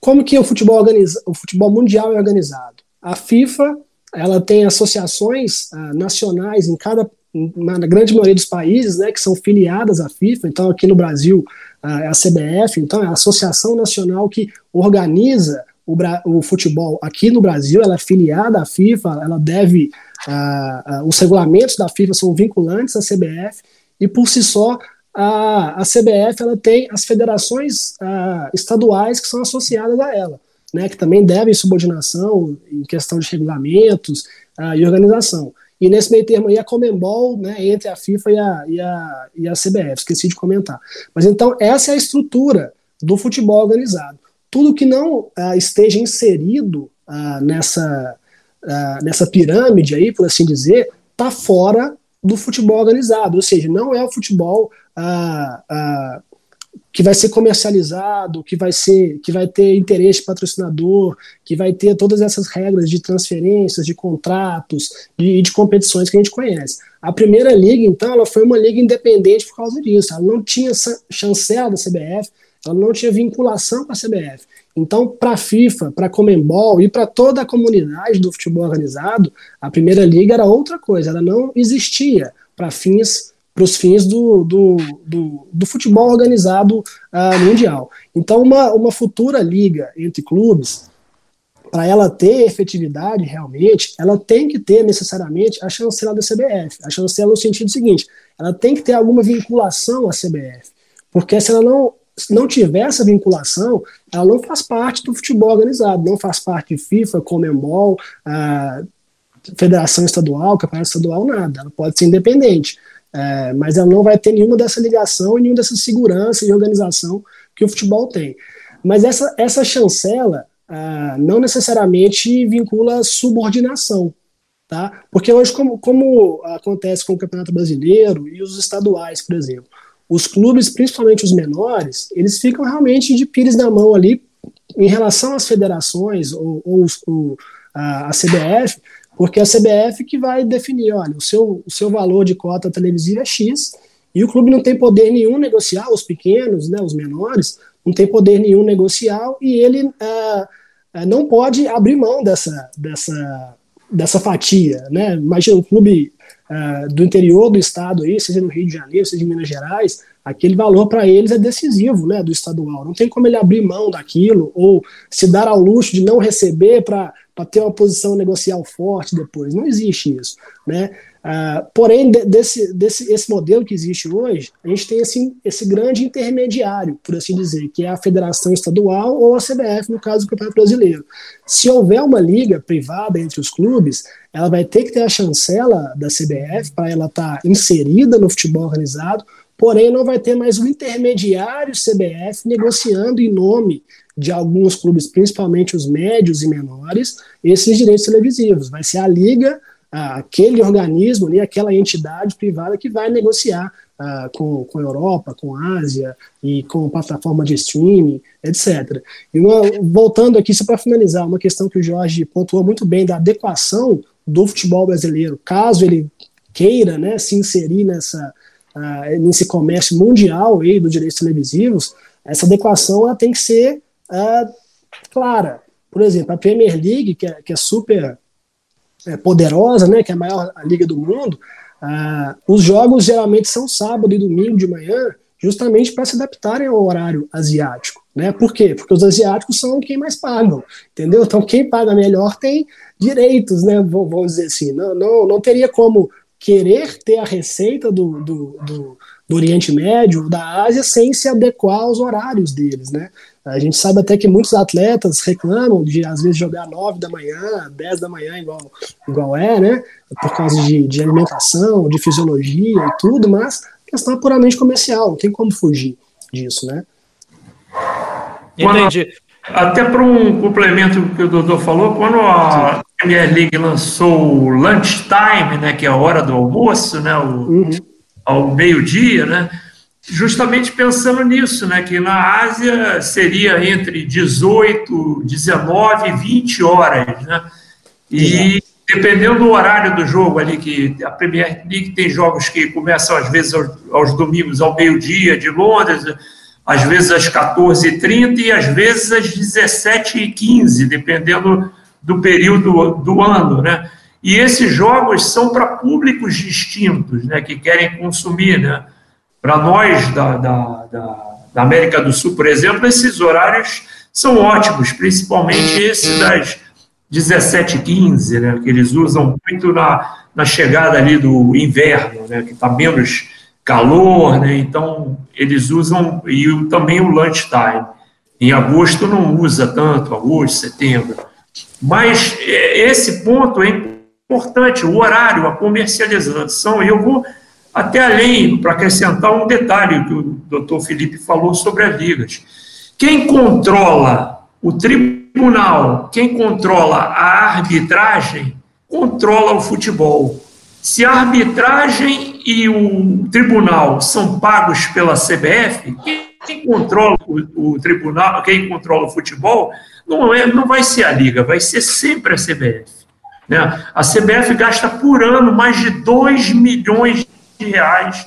C: como que o futebol, organiza, o futebol mundial é organizado? A FIFA ela tem associações ah, nacionais em cada na grande maioria dos países, né, que são filiadas à FIFA. Então, aqui no Brasil a CBF, então é a Associação Nacional que organiza o, o, futebol aqui no Brasil, ela é filiada à FIFA, ela deve uh, uh, os regulamentos da FIFA são vinculantes à CBF e por si só a, a CBF ela tem as federações uh, estaduais que são associadas a ela, né, que também devem subordinação em questão de regulamentos e organização. E nesse meio termo aí a Comembol, né, entre a FIFA e a, e, a, e a CBF, esqueci de comentar. Mas então essa é a estrutura do futebol organizado. Tudo que não esteja inserido nessa, uh, nessa pirâmide aí, por assim dizer, está fora do futebol organizado, ou seja, não é o futebol uh, uh, que vai ser comercializado, que vai ser, que vai ter interesse patrocinador, que vai ter todas essas regras de transferências, de contratos e de, de, competições que a gente conhece. A primeira liga, então, ela foi uma liga independente por causa disso. Ela não tinha chancela da CBF, ela não tinha vinculação com a CBF. Então, para a FIFA, para a Comembol e para toda a comunidade do futebol organizado, a Primeira Liga era outra coisa, ela não existia para fins para os fins do, do, do, do, futebol organizado uh, mundial. Então, uma, uma futura liga entre clubes, para ela ter efetividade realmente, ela tem que ter necessariamente a chancela da CBF. A chancela no sentido seguinte, ela tem que ter alguma vinculação à CBF. Porque se ela não não tiver essa vinculação, ela não faz parte do futebol organizado, não faz parte de FIFA, Comembol, a Federação Estadual, Campeonato Estadual, nada. Ela pode ser independente, é, mas ela não vai ter nenhuma dessa ligação e nenhuma dessa segurança e organização que o futebol tem. Mas essa, essa chancela ah, não necessariamente vincula subordinação. Tá? Porque hoje, como, como acontece com o Campeonato Brasileiro e os estaduais, por exemplo, os clubes, principalmente os menores, eles ficam realmente de pires na mão ali em relação às federações ou, ou, ou a, a, CBF, porque é a CBF que vai definir, olha, o seu, o seu valor de cota televisiva é X, e o clube não tem poder nenhum negociar, os pequenos, né, os menores, não tem poder nenhum negocial, e ele uh, uh, não pode abrir mão dessa, dessa, dessa fatia, né? Imagina um clube uh, do interior do estado aí, seja no Rio de Janeiro, seja em Minas Gerais, aquele valor para eles é decisivo, né, do estadual. Não tem como ele abrir mão daquilo ou se dar ao luxo de não receber para ter uma posição negocial forte depois. Não existe isso, né? Uh, porém, desse, desse esse modelo que existe hoje, a gente tem assim, esse grande intermediário, por assim dizer, que é a Federação Estadual ou a CBF, no caso do Campeonato Brasileiro. Se houver uma liga privada entre os clubes, ela vai ter que ter a chancela da CBF para ela estar tá inserida no futebol organizado, porém não vai ter mais um intermediário CBF negociando em nome de alguns clubes, principalmente os médios e menores, esses direitos televisivos. Vai ser a liga aquele organismo, ali, aquela entidade privada que vai negociar com, com a Europa, com a Ásia e com plataforma de streaming, etc. E uma, voltando aqui, só para finalizar, uma questão que o Jorge pontuou muito bem da adequação do futebol brasileiro, caso ele queira né, se inserir nessa, nesse comércio mundial aí dos direitos televisivos, essa adequação ela tem que ser uh, clara. Por exemplo, a Premier League, que é, que é super é, poderosa, né, que é a maior liga do mundo, ah, os jogos geralmente são sábado e domingo de manhã, justamente para se adaptarem ao horário asiático. Né? Por quê? Porque os asiáticos são quem mais pagam, entendeu? Então quem paga melhor tem direitos, né? Vamos dizer assim. Não, não, não teria como querer ter a receita do, do, do, do Oriente Médio, da Ásia, sem se adequar aos horários deles, né? A gente sabe até que muitos atletas reclamam de, às vezes, jogar 9 da manhã, 10 da manhã, igual, igual é, né? Por causa de, de alimentação, de fisiologia e tudo, mas questão é puramente comercial, não tem como fugir disso, né?
B: Entendi. Até para um complemento que o doutor falou, quando a Premier League lançou o lunchtime, né, que é a hora do almoço, né, o, uhum. ao meio-dia, né, justamente pensando nisso, né, que na Ásia seria entre 18, 19 e 20 horas, né, e dependendo do horário do jogo ali, que a Premier League tem jogos que começam às vezes aos, aos domingos ao meio-dia de Londres, às vezes às 14h30 e às vezes às 17h15, dependendo do período do ano, né, e esses jogos são para públicos distintos, né, que querem consumir, né, para nós da, da, da, da, América do Sul, por exemplo, esses horários são ótimos, principalmente esse das 17h15, né, que eles usam muito na, na chegada ali do inverno, né, que está menos calor, né, então eles usam, e também o lunchtime. Em agosto não usa tanto, agosto, setembro. Mas é, esse ponto é importante, o horário, a comercialização. Eu vou até além, para acrescentar um detalhe que o doutor Felipe falou sobre as ligas. Quem controla o tribunal, quem controla a arbitragem, controla o futebol. Se a arbitragem e o tribunal são pagos pela CBF, quem controla o, o tribunal, quem controla o futebol, não, é, não vai ser a liga, vai ser sempre a CBF. Né? A CBF gasta por ano mais de 2 milhões de reais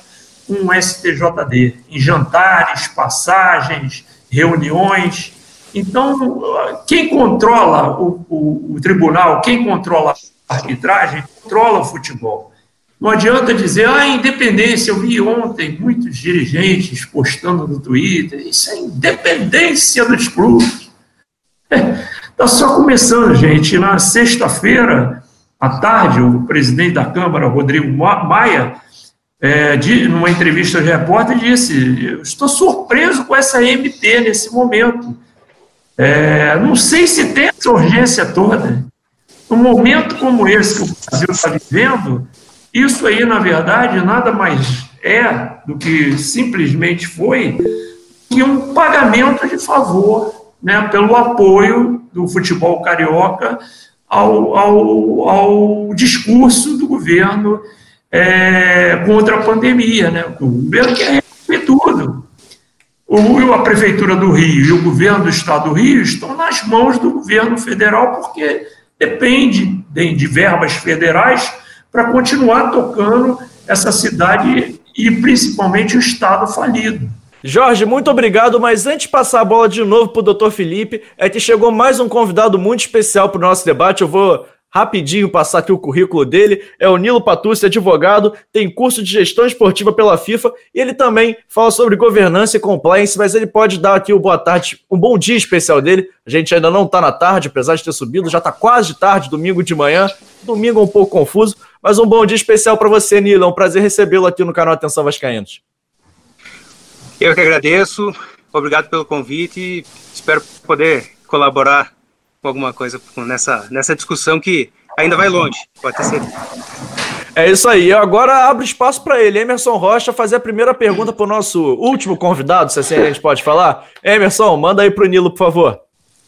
B: o STJD, em jantares, passagens, reuniões. Então, quem controla o, o, o tribunal, quem controla a arbitragem, controla o futebol. Não adianta dizer, ah, independência, eu vi ontem muitos dirigentes postando no Twitter, isso é independência dos clubes. Está só começando, gente. Na sexta-feira, à tarde, o presidente da Câmara, Rodrigo Maia, é, de, numa entrevista ao repórter, disse: Eu estou surpreso com essa MP nesse momento. É, não sei se tem essa urgência toda. Num momento como esse que o Brasil está vivendo, isso aí, na verdade, nada mais é do que simplesmente foi que um pagamento de favor né, pelo apoio do futebol carioca ao, ao, ao discurso do governo é, contra a pandemia. Né? O governo quer resolver tudo. O, a Prefeitura do Rio e o governo do Estado do Rio estão nas mãos do governo federal, porque depende de, de verbas federais para continuar tocando essa cidade e principalmente o Estado falido.
A: Jorge, muito obrigado, mas antes de passar a bola de novo para o doutor Felipe, é que chegou mais um convidado muito especial para o nosso debate. Eu vou rapidinho passar aqui o currículo dele. É o Nilo Patucci, advogado, tem curso de gestão esportiva pela FIFA e ele também fala sobre governança e compliance, mas ele pode dar aqui o boa tarde, um bom dia especial dele. A gente ainda não está na tarde, apesar de ter subido, já está quase tarde, domingo de manhã. Domingo é um pouco confuso, mas um bom dia especial para você, Nilo. É um prazer recebê-lo aqui no canal Atenção Vascaínos.
E: Eu que agradeço, obrigado pelo convite, espero poder colaborar com alguma coisa nessa, nessa discussão que ainda vai longe, pode ter certeza.
A: É isso aí. Eu agora abro espaço para ele, Emerson Rocha, fazer a primeira pergunta para o nosso último convidado, se assim a gente pode falar. Emerson, manda aí para o Nilo, por favor.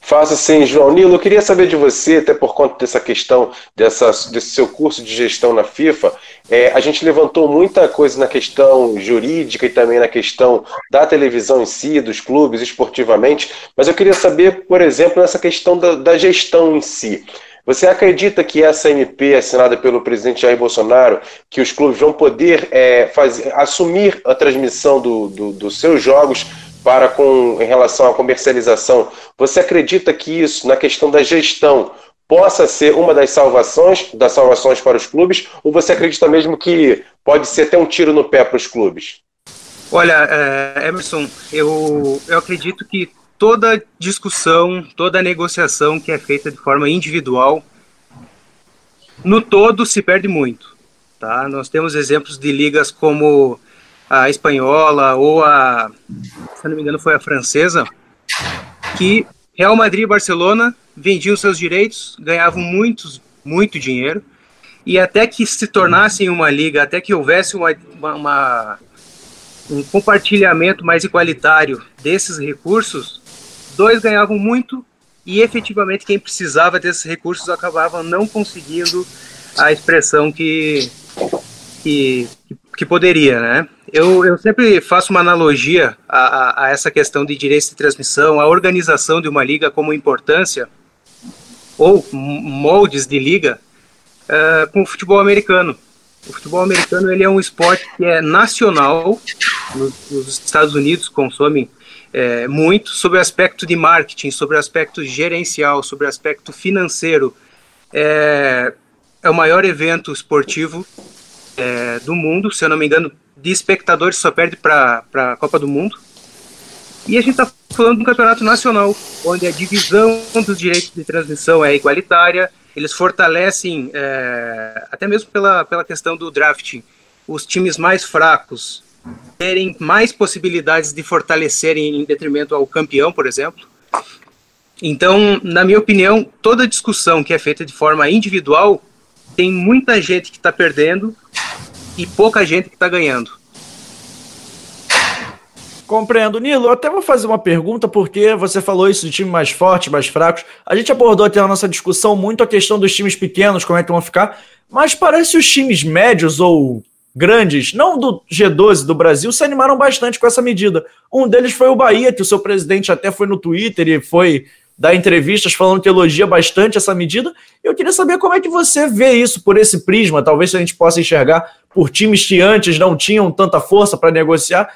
D: Faça sim, João. Nilo, eu queria saber de você, até por conta dessa questão, dessa, desse seu curso de gestão na FIFA, é, a gente levantou muita coisa na questão jurídica e também na questão da televisão em si, dos clubes, esportivamente, mas eu queria saber, por exemplo, nessa questão da, da gestão em si. Você acredita que essa MP assinada pelo presidente Jair Bolsonaro, que os clubes vão poder é, fazer, assumir a transmissão do, do, dos seus jogos para com em relação à comercialização, você acredita que isso, na questão da gestão, possa ser uma das salvações, das salvações para os clubes, ou você acredita mesmo que pode ser até um tiro no pé para os clubes?
E: Olha, é, Emerson, eu, eu acredito que toda discussão, toda negociação que é feita de forma individual, no todo se perde muito. Tá? Nós temos exemplos de ligas como a espanhola ou a, se não me engano, foi a francesa, que Real Madrid e Barcelona vendiam seus direitos, ganhavam muitos, muito dinheiro, e até que se tornassem uma liga, até que houvesse uma, uma, um compartilhamento mais igualitário desses recursos, dois ganhavam muito e efetivamente quem precisava desses recursos acabava não conseguindo a expressão que, que, que poderia, né? Eu, eu sempre faço uma analogia a, a, a, essa questão de direitos de transmissão, a organização de uma liga como importância, ou moldes de liga, uh, com o futebol americano. O futebol americano ele é um esporte que é nacional, nos, nos Estados Unidos consomem é, muito, sobre o aspecto de marketing, sobre o aspecto gerencial, sobre o aspecto financeiro. É, é o maior evento esportivo é, do mundo, se eu não me engano, de espectadores só perde para a Copa do Mundo. E a gente está falando de um campeonato nacional, onde a divisão dos direitos de transmissão é igualitária, eles fortalecem, é, até mesmo pela, pela questão do drafting, os times mais fracos terem mais possibilidades de fortalecerem em detrimento ao campeão, por exemplo. Então, na minha opinião, toda discussão que é feita de forma individual tem muita gente que está perdendo e pouca gente que está ganhando.
A: Compreendo. Nilo, eu até vou fazer uma pergunta, porque você falou isso de time mais forte, mais fracos. A gente abordou até na nossa discussão muito a questão dos times pequenos, como é que vão ficar, mas parece os times médios ou grandes, não do G12 do Brasil, se animaram bastante com essa medida. Um deles foi o Bahia, que o seu presidente até foi no Twitter e foi dar entrevistas falando que elogia bastante essa medida. Eu queria saber como é que você vê isso por esse prisma, talvez a gente possa enxergar por times que antes não tinham tanta força para negociar.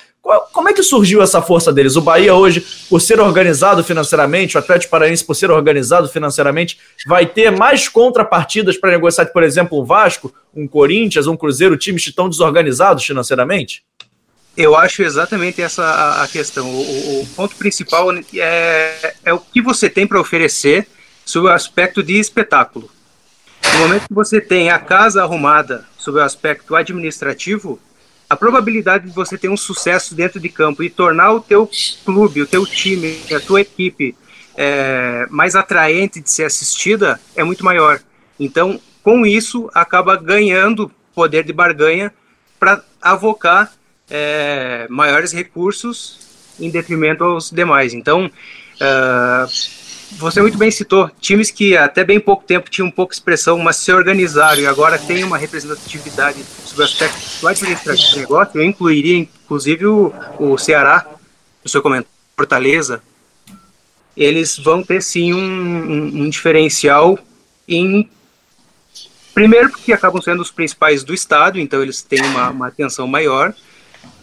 A: Como é que surgiu essa força deles? O Bahia hoje, por ser organizado financeiramente, o Atlético Paranaense, por ser organizado financeiramente, vai ter mais contrapartidas para negociar, por exemplo, um Vasco, um Corinthians, um Cruzeiro, times que estão desorganizados financeiramente?
E: Eu acho exatamente essa a, questão. O, o, ponto principal é, é o que você tem para oferecer sob o aspecto de espetáculo. No momento que você tem a casa arrumada sob o aspecto administrativo, a probabilidade de você ter um sucesso dentro de campo e tornar o teu clube, o teu time, a tua equipe é, mais atraente de ser assistida é muito maior. Então, com isso, acaba ganhando poder de barganha para avocar é, maiores recursos em detrimento aos demais. Então, uh, você muito bem citou times que até bem pouco tempo tinham pouca expressão, mas se organizaram e agora têm uma representatividade sobre o aspecto do administrativo do negócio. Eu incluiria, inclusive, o, o Ceará, o seu comentário, Fortaleza. Eles vão ter sim um, um, um diferencial em primeiro porque acabam sendo os principais do estado, então eles têm uma, uma atenção maior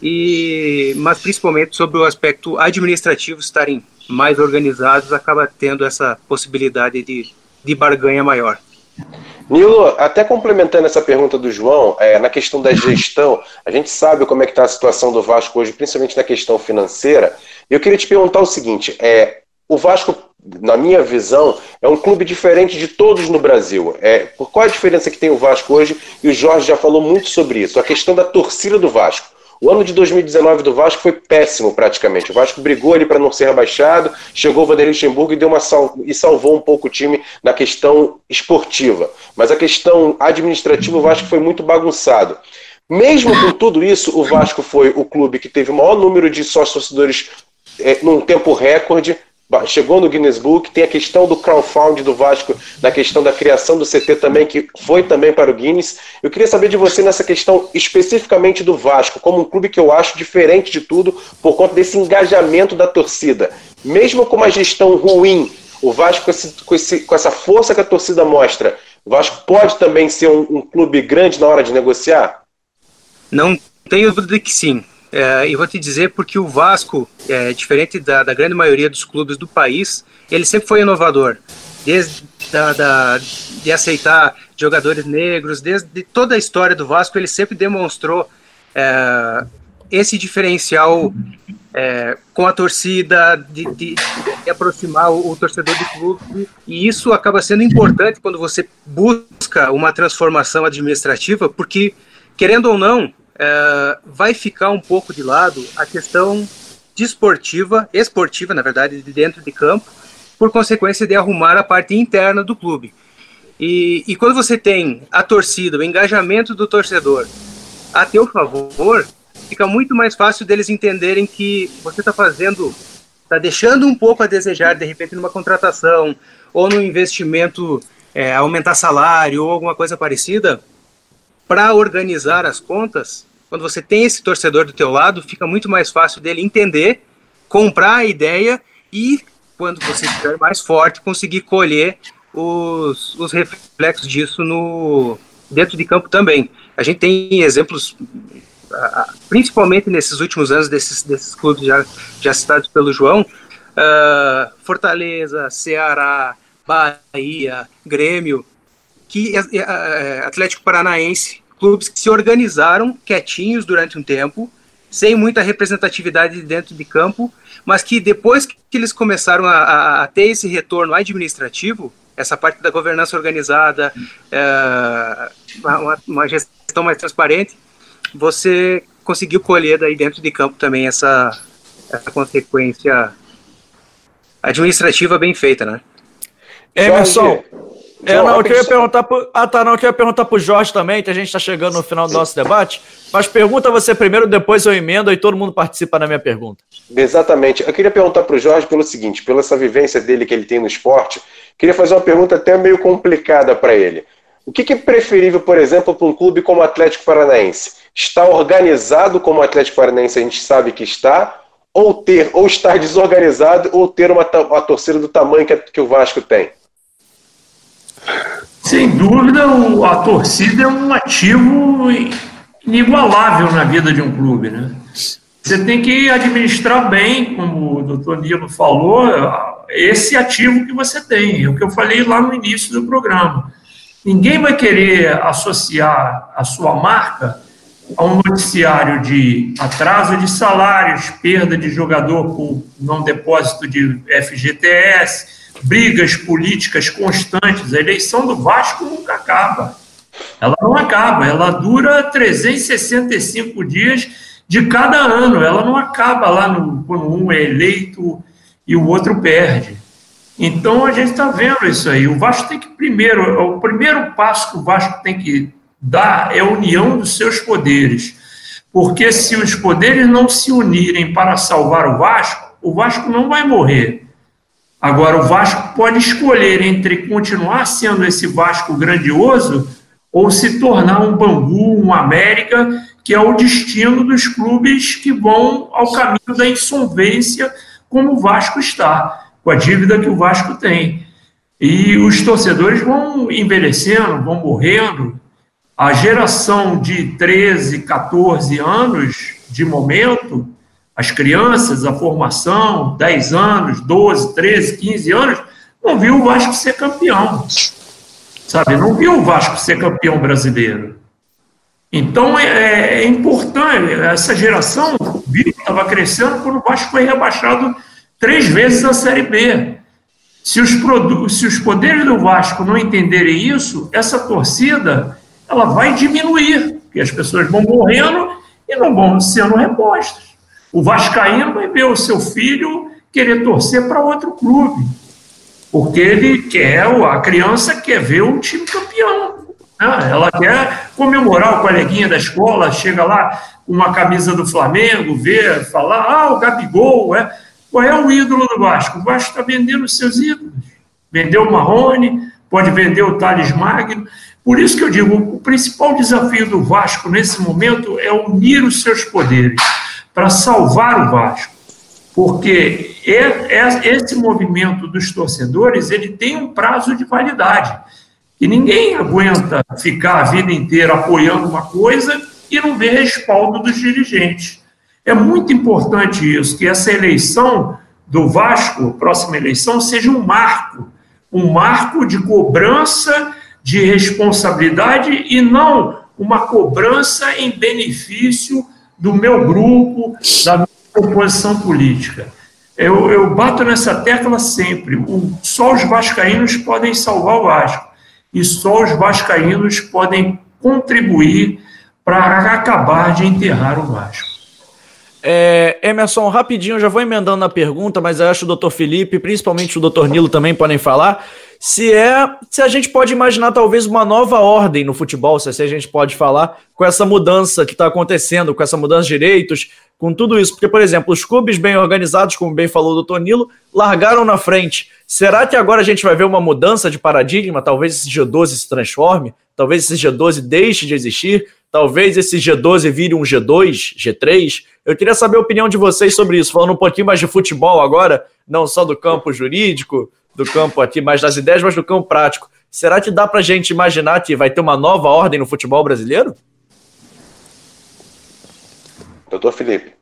E: e mas principalmente sobre o aspecto administrativo estarem mais organizados, acaba tendo essa possibilidade de, de barganha maior.
D: Nilo, até complementando essa pergunta do João, é, na questão da gestão, a gente sabe como é que está a situação do Vasco hoje, principalmente na questão financeira. Eu queria te perguntar o seguinte: é, o Vasco, na minha visão, é um clube diferente de todos no Brasil. É, qual a diferença que tem o Vasco hoje? E o Jorge já falou muito sobre isso, a questão da torcida do Vasco. O ano de 2019 do Vasco foi péssimo praticamente. O Vasco brigou ali para não ser rebaixado, chegou o Vanderlei Luxemburgo e deu uma sal... e salvou um pouco o time na questão esportiva. Mas a questão administrativa o Vasco foi muito bagunçado. Mesmo com tudo isso, o Vasco foi o clube que teve o maior número de sócios torcedores é, num tempo recorde, chegou no Guinness Book, tem a questão do crowdfunding do Vasco, na questão da criação do CT também, que foi também para o Guinness. Eu queria saber de você nessa questão especificamente do Vasco, como um clube que eu acho diferente de tudo, por conta desse engajamento da torcida. Mesmo com uma gestão ruim, o Vasco, com, esse, com, esse, com essa força que a torcida mostra, o Vasco pode também ser um, um clube grande na hora de negociar?
E: Não tenho dúvida que sim. É, e vou te dizer porque o Vasco, é, diferente da, da, grande maioria dos clubes do país, ele sempre foi inovador. Desde da, da, de aceitar jogadores negros, desde toda a história do Vasco, ele sempre demonstrou é, esse diferencial é, com a torcida, de, de, de aproximar o, o, torcedor do clube, e isso acaba sendo importante quando você busca uma transformação administrativa, porque, querendo ou não, é, vai ficar um pouco de lado a questão desportiva, esportiva, na verdade, de dentro de campo, por consequência de arrumar a parte interna do clube. E, e quando você tem a torcida, o engajamento do torcedor a teu favor, fica muito mais fácil deles entenderem que você está fazendo, está deixando um pouco a desejar, de repente, numa contratação ou no investimento, é, aumentar salário ou alguma coisa parecida, para organizar as contas, quando você tem esse torcedor do teu lado, fica muito mais fácil dele entender, comprar a ideia e, quando você estiver mais forte, conseguir colher os, os reflexos disso no dentro de campo também. A gente tem exemplos, principalmente nesses últimos anos, desses, desses clubes já, já citados pelo João, uh, Fortaleza, Ceará, Bahia, Grêmio, que é, é, é, Atlético Paranaense, clubes que se organizaram quietinhos durante um tempo, sem muita representatividade dentro de campo, mas que depois que eles começaram a, a, a ter esse retorno administrativo, essa parte da governança organizada, é, uma, uma, gestão mais transparente, você conseguiu colher daí dentro de campo também essa, essa consequência administrativa bem feita, né?
A: Emerson, é, não, eu queria perguntar pro, ah, tá, não, eu queria perguntar pro Jorge também, que a gente está chegando no final do nosso debate, mas pergunta você primeiro, depois eu emendo e todo mundo participa na minha pergunta.
D: Exatamente. Eu queria perguntar pro Jorge pelo seguinte, pela essa vivência dele que ele tem no esporte, queria fazer uma pergunta até meio complicada para ele. O que, que, é preferível, por exemplo, para um clube como o Atlético Paranaense? Estar organizado como o Atlético Paranaense a gente sabe que está, ou ter, ou estar desorganizado, ou ter uma, uma torcida do tamanho que, que o Vasco tem?
B: Sem dúvida, a torcida é um ativo inigualável na vida de um clube, né? Você tem que administrar bem, como o doutor Nilo falou, esse ativo que você tem. É o que eu falei lá no início do programa. Ninguém vai querer associar a sua marca a um noticiário de atraso de salários, perda de jogador por não depósito de FGTS, brigas políticas constantes. A eleição do Vasco nunca acaba. Ela não acaba, ela dura 365 dias de cada ano. Ela não acaba lá no, quando um é eleito e o outro perde. Então a gente está vendo isso aí. O Vasco tem que primeiro, o primeiro passo que o Vasco tem que dar é a união dos seus poderes. Porque se os poderes não se unirem para salvar o Vasco, o Vasco não vai morrer. Agora, o Vasco pode escolher entre continuar sendo esse Vasco grandioso ou se tornar um Bangu, um América, que é o destino dos clubes que vão ao caminho da insolvência, como o Vasco está, com a dívida que o Vasco tem. E os torcedores vão envelhecendo, vão morrendo. A geração de 13, 14 anos, de momento, as crianças, a formação, 10 anos, 12, 13, 15 anos, não viu o Vasco ser campeão. sabe? Não viu o Vasco ser campeão brasileiro. Então é, é importante, essa geração estava crescendo quando o Vasco foi rebaixado três vezes na Série B. Se os, se os poderes do Vasco não entenderem isso, essa torcida ela vai diminuir, porque as pessoas vão morrendo e não vão sendo repostas. O Vascaíno vai ver o seu filho querer torcer para outro clube, porque ele quer, a criança quer ver o time campeão. Né? Ela quer comemorar o coleguinha da escola, chega lá com uma camisa do Flamengo, vê, falar, ah, o Gabigol, é. Qual é o ídolo do Vasco? O Vasco está vendendo os seus ídolos. Vendeu o Marrone, pode vender o Thales Magno. Por isso que eu digo, o principal desafio do Vasco nesse momento é unir os seus poderes para salvar o Vasco. Porque esse movimento dos torcedores, ele tem um prazo de validade. E ninguém aguenta ficar a vida inteira apoiando uma coisa e não ver respaldo dos dirigentes. É muito importante isso, que essa eleição do Vasco, próxima eleição, seja um marco, um marco de cobrança de responsabilidade e não uma cobrança em benefício do meu grupo, da minha oposição política. Eu, eu bato nessa tecla sempre. O, só os vascaínos podem salvar o Vasco e só os vascaínos podem contribuir para acabar de enterrar o Vasco.
A: É, Emerson, rapidinho, já vou emendando na pergunta, mas eu acho que o doutor Felipe, principalmente o doutor Nilo também podem falar. Se é, se a gente pode imaginar talvez uma nova ordem no futebol, se a gente pode falar, com essa mudança que está acontecendo, com essa mudança de direitos, com tudo isso. Porque, por exemplo, os clubes bem organizados, como bem falou o doutor Nilo, largaram na frente. Será que agora a gente vai ver uma mudança de paradigma? Talvez esse G12 se transforme? Talvez esse G12 deixe de existir? Talvez esse G12 vire um G2, G3. Eu queria saber a opinião de vocês sobre isso, falando um pouquinho mais de futebol agora, não só do campo jurídico, do campo aqui, mais das ideias, mas do campo prático. Será que dá para a gente imaginar que vai ter uma nova ordem no futebol brasileiro?
D: Doutor Felipe.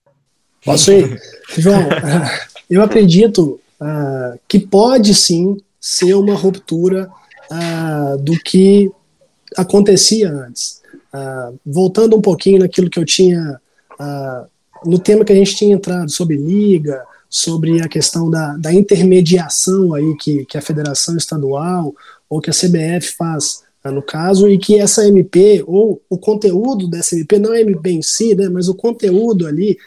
C: Posso ir? João, eu acredito uh, que pode sim ser uma ruptura uh, do que acontecia antes. Uh, voltando um pouquinho naquilo que eu tinha, uh, no tema que a gente tinha entrado sobre liga, sobre a questão da, da intermediação aí que, que a federação estadual ou que a CBF faz uh, no caso, e que essa MP, ou o conteúdo dessa MP, não é MP em si, né, mas o conteúdo ali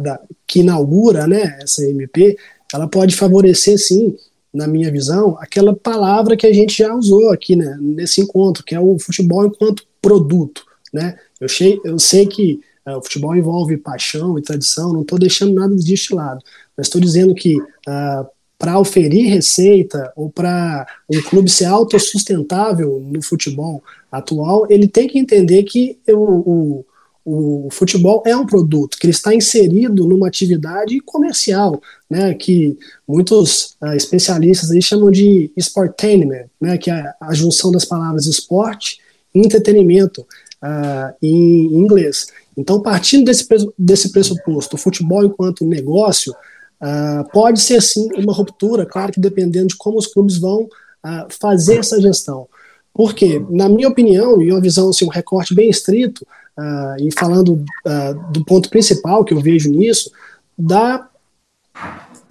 C: da, que inaugura né, essa MP, ela pode favorecer sim na minha visão, aquela palavra que a gente já usou aqui né, nesse encontro, que é o futebol enquanto produto. Né? Eu, sei, eu sei que uh, o futebol envolve paixão e tradição, não estou deixando nada disso de lado, mas estou dizendo que uh, ah, para oferir receita ou para um clube ser autossustentável no futebol atual, ele tem que entender que o, o, o futebol é um produto, que ele está inserido numa atividade comercial, né, que muitos uh, especialistas aí chamam de sportainment, né, que é a junção das palavras esporte entretenimento uh, em inglês. Então, partindo desse, desse pressuposto, o futebol enquanto negócio uh, pode ser sim uma ruptura, claro que dependendo de como os clubes vão uh, fazer essa gestão. Porque, na minha opinião, e uma visão, assim, um recorte bem estrito, e falando do ponto principal que eu vejo nisso,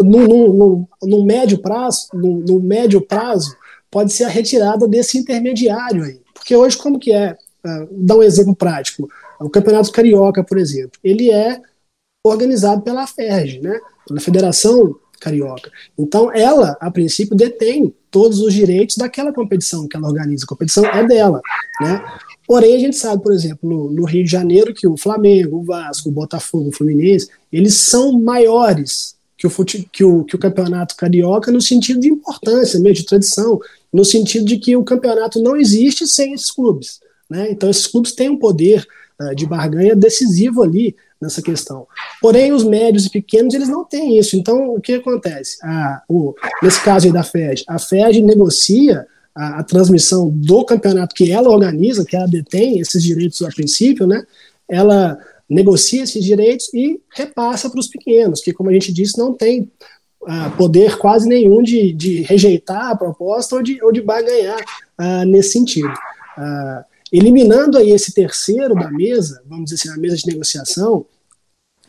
C: no, no, no médio prazo, no, no médio prazo, pode ser a retirada desse intermediário aí. Porque hoje, como que é? Uh, dar um exemplo prático. O Campeonato Carioca, por exemplo, ele é organizado pela FERJ, né? pela Federação Carioca. Então, ela, a princípio, detém todos os direitos daquela competição que ela organiza. A competição é dela. Né? Porém, a gente sabe, por exemplo, no, no, Rio de Janeiro, que o Flamengo, o Vasco, o Botafogo, o Fluminense, eles são maiores que o, que o, que o campeonato carioca no sentido de importância, mesmo de tradição no sentido de que o campeonato não existe sem esses clubes. Né? Então, esses clubes têm um poder uh, de barganha decisivo ali nessa questão. Porém, os médios e pequenos, eles não têm isso. Então, o que acontece? O, nesse caso aí da FED, a FED negocia a, a, transmissão do campeonato que ela organiza, que ela detém esses direitos a princípio, né? ela negocia esses direitos e repassa para os pequenos, que, como a gente disse, não tem uh, poder quase nenhum de, de, rejeitar a proposta ou de, ou de barganhar uh, nesse sentido. Uh, eliminando aí esse terceiro da mesa, vamos dizer assim, a mesa de negociação,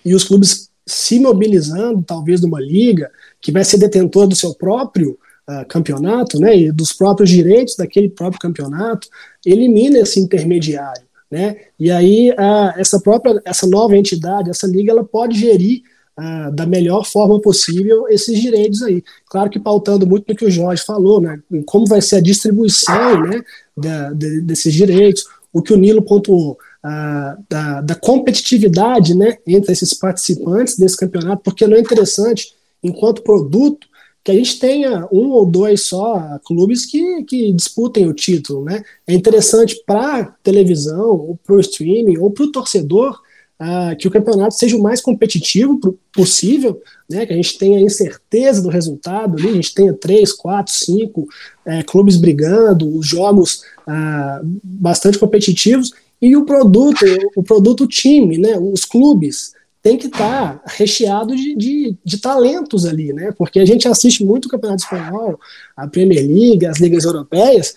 C: e os clubes se mobilizando, talvez numa liga, que vai ser detentor do seu próprio uh, campeonato, né, e dos próprios direitos daquele próprio campeonato, elimina esse intermediário, né, e aí uh, essa própria, essa nova entidade, essa liga, ela pode gerir uh, da melhor forma possível esses direitos aí. Claro que pautando muito no que o Jorge falou, né, como vai ser a distribuição, né, da, de, desses direitos, o que o Nilo pontuou, da, da, competitividade né, entre esses participantes desse campeonato, porque não é interessante, enquanto produto, que a gente tenha um ou dois só clubes que, que disputem o título. Né? É interessante para televisão, ou para o streaming, ou para o torcedor, uh, que o campeonato seja o mais competitivo possível, né? que a gente tenha incerteza do resultado, ali, a gente tenha três, quatro, cinco é, clubes brigando, os jogos uh, bastante competitivos, e o produto, o produto time, né, os clubes, tem que estar tá recheado de, de, de, talentos ali, né? Porque a gente assiste muito o Campeonato Espanhol, a Premier League, as ligas europeias,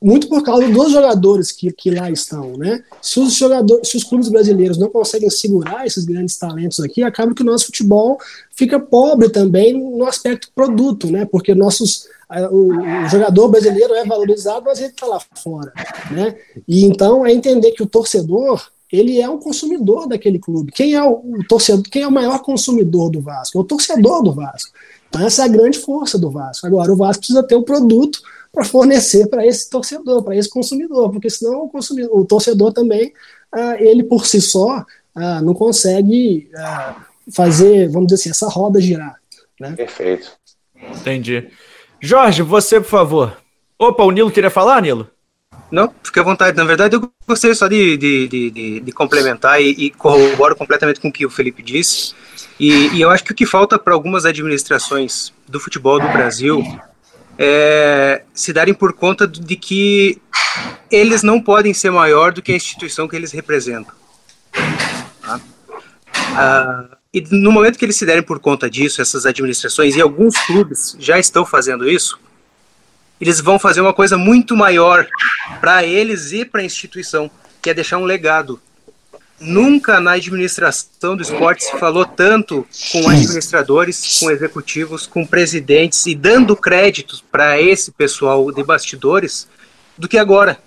C: muito por causa dos jogadores que, que lá estão, né? Se os jogadores, se os clubes brasileiros não conseguem segurar esses grandes talentos aqui, acaba que o nosso futebol fica pobre também no aspecto produto, né? Porque nossos o jogador brasileiro é valorizado, mas ele está lá fora, né? E então é entender que o torcedor ele é um consumidor daquele clube. Quem é o, o torcedor? Quem é o maior consumidor do Vasco? É o torcedor do Vasco. Então essa é a grande força do Vasco. Agora o Vasco precisa ter o um produto para fornecer para esse torcedor, para esse consumidor, porque senão o, consumidor, o torcedor também, ah, ele por si só, ah, não consegue ah, fazer, vamos dizer assim, essa roda girar. Né?
D: Perfeito.
A: Entendi. Jorge, você, por favor. Opa, o Nilo queria falar, Nilo?
E: Não, fique à vontade. Na verdade, eu gostaria só de, de, de, de complementar e, e, corroboro completamente com o que o Felipe disse. E, e eu acho que o que falta para algumas administrações do futebol do Brasil é se darem por conta de que eles não podem ser maior do que a instituição que eles representam. Tá? Ah, e no momento que eles se derem por conta disso, essas administrações, e alguns clubes já estão fazendo isso, eles vão fazer uma coisa muito maior para eles e para a instituição, que é deixar um legado. Nunca na administração do esporte se falou tanto com administradores, com executivos, com presidentes e dando créditos para esse pessoal de bastidores do que agora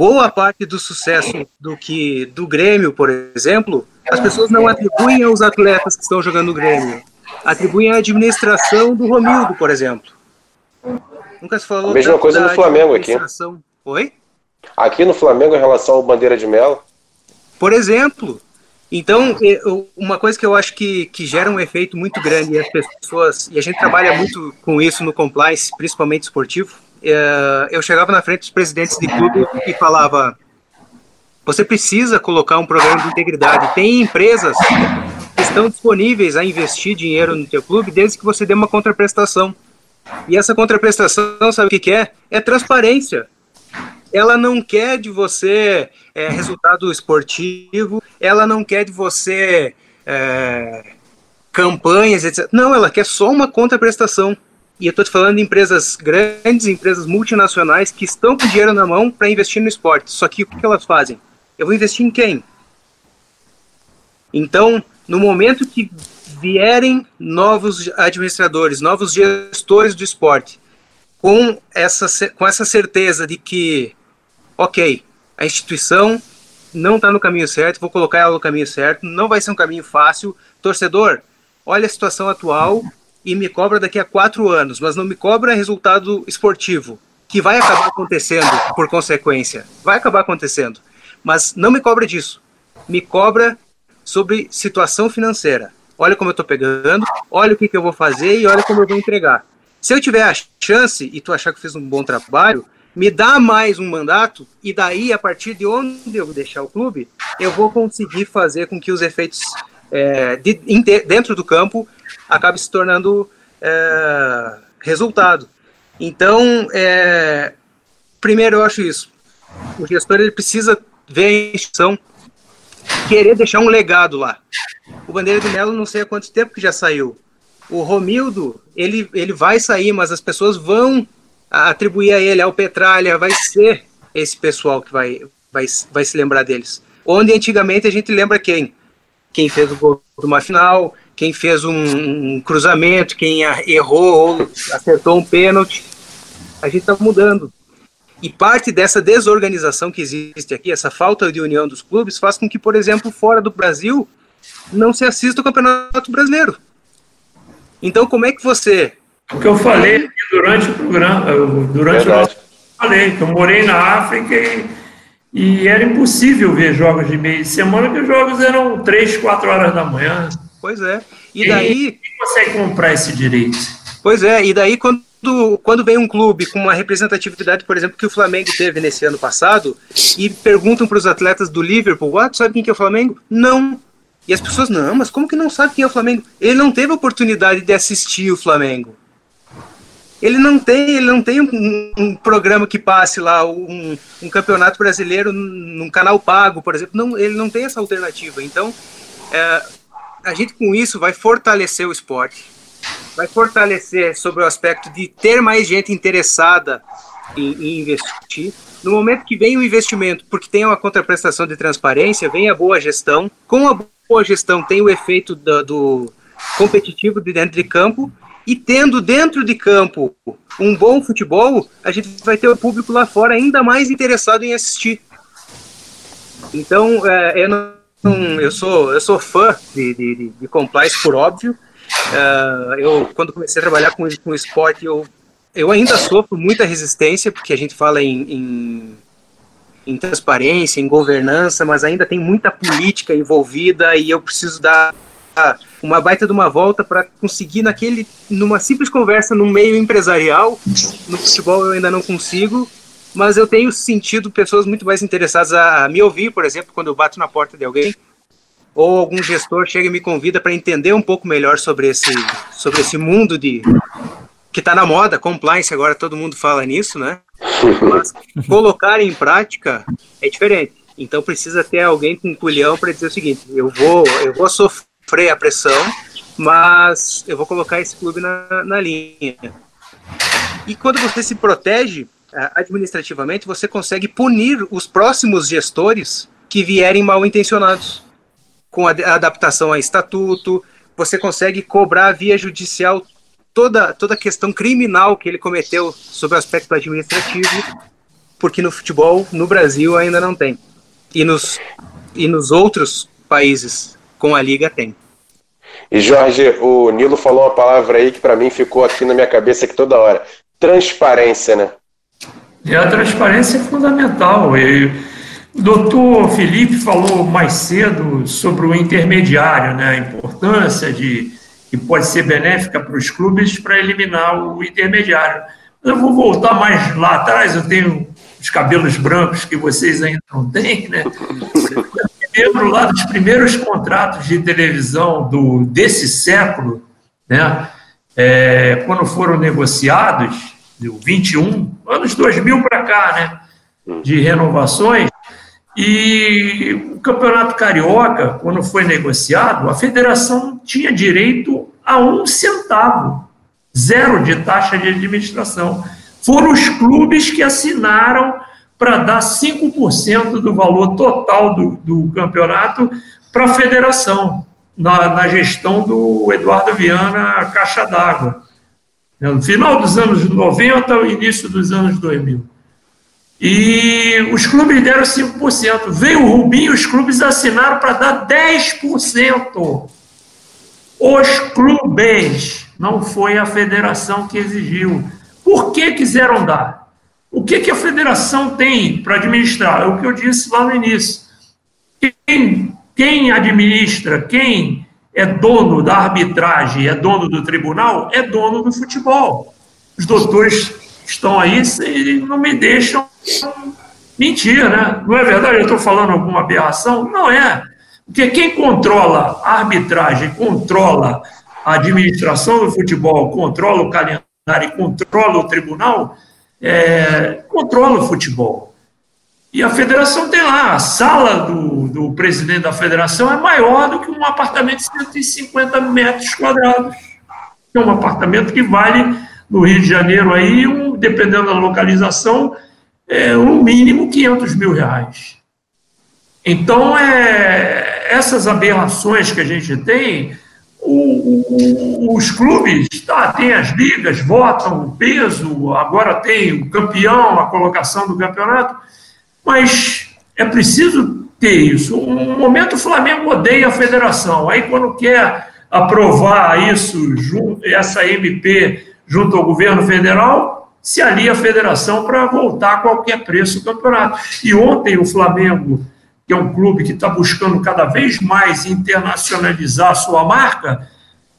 E: boa parte do sucesso do que do Grêmio, por exemplo, as pessoas não atribuem aos atletas que estão jogando no Grêmio, atribuem à administração do Romildo, por exemplo.
D: Nunca se falou. A mesma coisa no Flamengo aqui.
E: Oi?
D: Aqui no Flamengo em relação ao Bandeira de Melo.
E: Por exemplo. Então, uma coisa que eu acho que, que gera um efeito muito grande e as pessoas, e a gente trabalha muito com isso no compliance, principalmente esportivo, é, eu chegava na frente dos presidentes de clube e falava: você precisa colocar um programa de integridade. Tem empresas que estão disponíveis a investir dinheiro no teu clube desde que você dê uma contraprestação. E essa contraprestação, sabe o que, é? É transparência. Ela não quer de você é, resultado esportivo, ela não quer de você é, campanhas, etc. Não, ela quer só uma contraprestação. E eu estou te falando de empresas grandes, empresas multinacionais que estão com dinheiro na mão para investir no esporte. Só que o que elas fazem? Eu vou investir em quem? Então, no momento que vierem novos administradores, novos gestores do esporte, com essa, com essa certeza de que, ok, a instituição não está no caminho certo, vou colocar ela no caminho certo, não vai ser um caminho fácil. Torcedor, olha a situação atual, e me cobra daqui a quatro anos, mas não me cobra resultado esportivo, que vai acabar acontecendo por consequência. Vai acabar acontecendo. Mas não me cobra disso. Me cobra sobre situação financeira. Olha como eu estou pegando, olha o que, que eu vou fazer e olha como eu vou entregar. Se eu tiver a chance e tu achar que fiz um bom trabalho, me dá mais um mandato e daí, a partir de onde eu deixar o clube, eu vou conseguir fazer com que os efeitos é, de, dentro do campo acabe se tornando é, resultado. Então, é, primeiro eu acho isso. O gestor ele precisa ver a instituição querer deixar um legado lá. O Bandeira de Melo não sei há quanto tempo que já saiu. O Romildo, ele, ele vai sair, mas as pessoas vão atribuir a ele, ao Petralha, vai ser esse pessoal que vai, vai, vai se lembrar deles. Onde antigamente a gente lembra quem? Quem fez o gol de uma final, quem fez um, um cruzamento, quem errou ou acertou um pênalti. A gente está mudando. E parte dessa desorganização que existe aqui, essa falta de união dos clubes, faz com que, por exemplo, fora do Brasil, não se assista o Campeonato Brasileiro. Então, como é que você.
B: O que eu falei durante o programa, durante o nosso. Falei que eu morei na África e, e, era impossível ver jogos de meio de semana, que os jogos eram 3, 4 horas da manhã.
E: Pois é. E daí.
B: Quem consegue comprar esse direito?
E: Pois é, e daí quando quando vem um clube com uma representatividade, por exemplo, que o Flamengo teve nesse ano passado, e perguntam para os atletas do Liverpool, ah, sabe quem que é o Flamengo? Não. E as pessoas, não, mas como que não sabe quem é o Flamengo? Ele não teve a oportunidade de assistir o Flamengo. Ele não tem, ele não tem um, um programa que passe lá, um, um, campeonato brasileiro num canal pago, por exemplo. Não, ele não tem essa alternativa. Então, é, a gente com isso vai fortalecer o esporte vai fortalecer sobre o aspecto de ter mais gente interessada em, em, investir. No momento que vem o investimento, porque tem uma contraprestação de transparência, vem a boa gestão. Com a boa gestão tem o efeito do, do competitivo de dentro de campo e tendo dentro de campo um bom futebol, a gente vai ter o público lá fora ainda mais interessado em assistir. Então, é, eu, não, eu, sou, eu sou fã de, de, de compliance por óbvio, Uh, eu, quando comecei a trabalhar com, com esporte, eu, eu ainda sofro muita resistência, porque a gente fala em, em, em transparência, em governança, mas ainda tem muita política envolvida e eu preciso dar uma baita de uma volta para conseguir naquele numa simples conversa no meio empresarial no futebol eu ainda não consigo mas eu tenho sentido pessoas muito mais interessadas a, me ouvir por exemplo quando eu bato na porta de alguém ou algum gestor chega e me convida para entender um pouco melhor sobre esse, sobre esse mundo de que está na moda, compliance, agora todo mundo fala nisso, né? Mas colocar em prática é diferente. Então precisa ter alguém com culhão para dizer o seguinte: eu vou, eu vou sofrer a pressão, mas eu vou colocar esse clube na, na linha. E quando você se protege eh, administrativamente, você consegue punir os próximos gestores que vierem mal intencionados com a adaptação a estatuto, você consegue cobrar via judicial toda, toda a questão criminal que ele cometeu sobre o aspecto administrativo, porque no futebol, no Brasil, ainda não tem. E nos, e nos outros países com a Liga tem.
D: E Jorge, o Nilo falou uma palavra aí que para mim ficou aqui na minha cabeça aqui toda hora. Transparência, né?
B: E a transparência é fundamental. E o doutor Felipe falou mais cedo sobre o intermediário, né? a importância de que pode ser benéfica para os clubes para eliminar o intermediário. Eu vou voltar mais lá atrás, eu tenho os cabelos brancos que vocês ainda não têm, né? Lembro lá dos primeiros contratos de televisão do, desse século, né? É, quando foram negociados, do 21, anos 2000 para cá, né? De renovações, e o Campeonato Carioca, quando foi negociado, a federação tinha direito a um centavo, zero de taxa de administração. Foram os clubes que assinaram para dar 5% do valor total do, do campeonato para a federação, na, na, gestão do Eduardo Viana Caixa d'Água, no final dos anos 90 ao início dos anos 2000. E os clubes deram 5%. Veio o Rubinho, os clubes assinaram para dar 10%. Os clubes, não foi a federação que exigiu. Por que quiseram dar? O que, que a federação tem para administrar? É o que eu disse lá no início. Quem, quem administra, quem é dono da arbitragem, é dono do tribunal, é dono do futebol. Os doutores estão aí e não me deixam mentir, né? Não é verdade? Eu estou falando alguma aberração? Não é. Porque quem controla a arbitragem, controla a administração do futebol, controla o calendário, controla o tribunal, é, controla o futebol. E a federação tem lá, a sala do, do presidente da federação é maior do que um apartamento de 150 metros quadrados. É um apartamento que vale, no Rio de Janeiro, aí, um, dependendo da localização, é, um mínimo 500 mil reais. Então, é, essas aberrações que a gente tem, o, o, os clubes tá, têm as ligas, votam peso, agora tem o campeão, a colocação do campeonato, mas é preciso ter isso. Um momento o Flamengo odeia a federação, aí quando quer aprovar isso, essa MP junto ao governo federal, se alia a federação para voltar a qualquer preço o campeonato. E ontem o Flamengo que é um clube que está buscando cada vez mais internacionalizar a sua marca,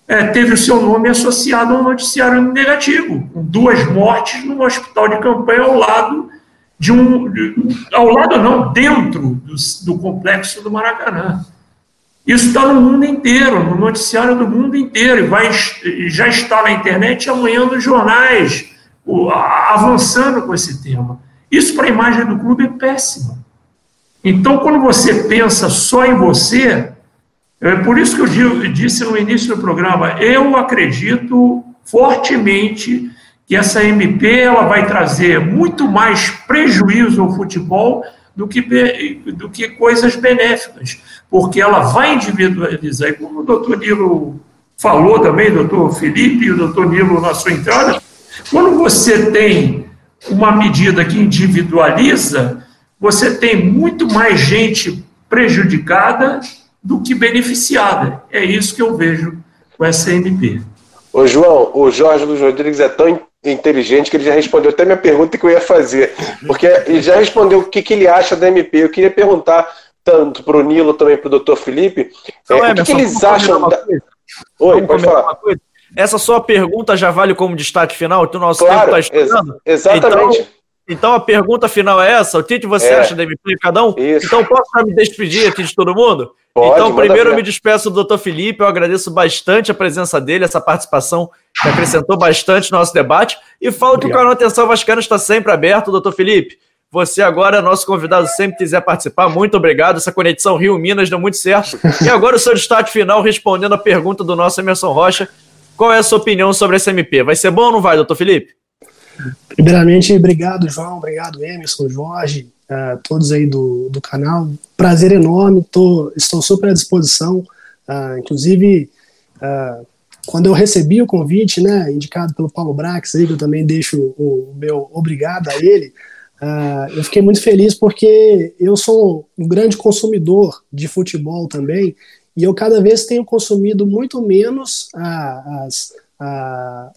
B: é, teve o seu nome associado a um noticiário negativo, com duas mortes num hospital de campanha ao lado de um. ao lado não, dentro do, do complexo do Maracanã. Isso está no mundo inteiro, no noticiário do mundo inteiro, e vai, já está na internet amanhã nos jornais, avançando com esse tema. Isso para a imagem do clube é péssimo. Então, quando você pensa só em você, é por isso que eu disse no início do programa, eu acredito fortemente que essa MP ela vai trazer muito mais prejuízo ao futebol do que, do que coisas benéficas, porque ela vai individualizar. E como o doutor Nilo falou também, doutor Felipe e o doutor Nilo na sua entrada, quando você tem uma medida que individualiza, você tem muito mais gente prejudicada do que beneficiada. É isso que eu vejo com essa MP.
D: Ô João, o Jorge Luiz Rodrigues é tão inteligente que ele já respondeu até minha pergunta que eu ia fazer. Porque ele já respondeu o que, que ele acha da MP. Eu queria perguntar tanto para o Nilo também para o doutor Felipe. É, o que, que eles acham. Da...
A: Oi, pode falar. Essa sua pergunta já vale como destaque final? Que o nosso
D: claro, tempo está ex exatamente.
A: Então, então a pergunta final é essa: o que você é. acha da MP cada um? Isso. Então posso me despedir aqui de todo mundo? Pode, então, primeiro eu me despeço do doutor Felipe, eu agradeço bastante a presença dele, essa participação que acrescentou bastante no nosso debate. E falo Obrigado. que o canal Atenção Vascaína está sempre aberto, doutor Felipe. Você agora é nosso convidado, sempre quiser participar. Muito obrigado. Essa conexão Rio-Minas deu muito certo. E agora o seu destaque final, respondendo a pergunta do nosso Emerson Rocha. Qual é a sua opinião sobre essa MP? Vai ser bom ou não vai, doutor Felipe?
C: Primeiramente, obrigado, João, obrigado, Emerson, Jorge, uh, todos aí do, do canal. Prazer enorme, tô, estou super à disposição. Uh, inclusive, uh, quando eu recebi o convite, né, indicado pelo Paulo Brax, aí, que eu também deixo o, o meu obrigado a ele, eu fiquei muito feliz porque eu sou um grande consumidor de futebol também, e eu cada vez tenho consumido muito menos as, as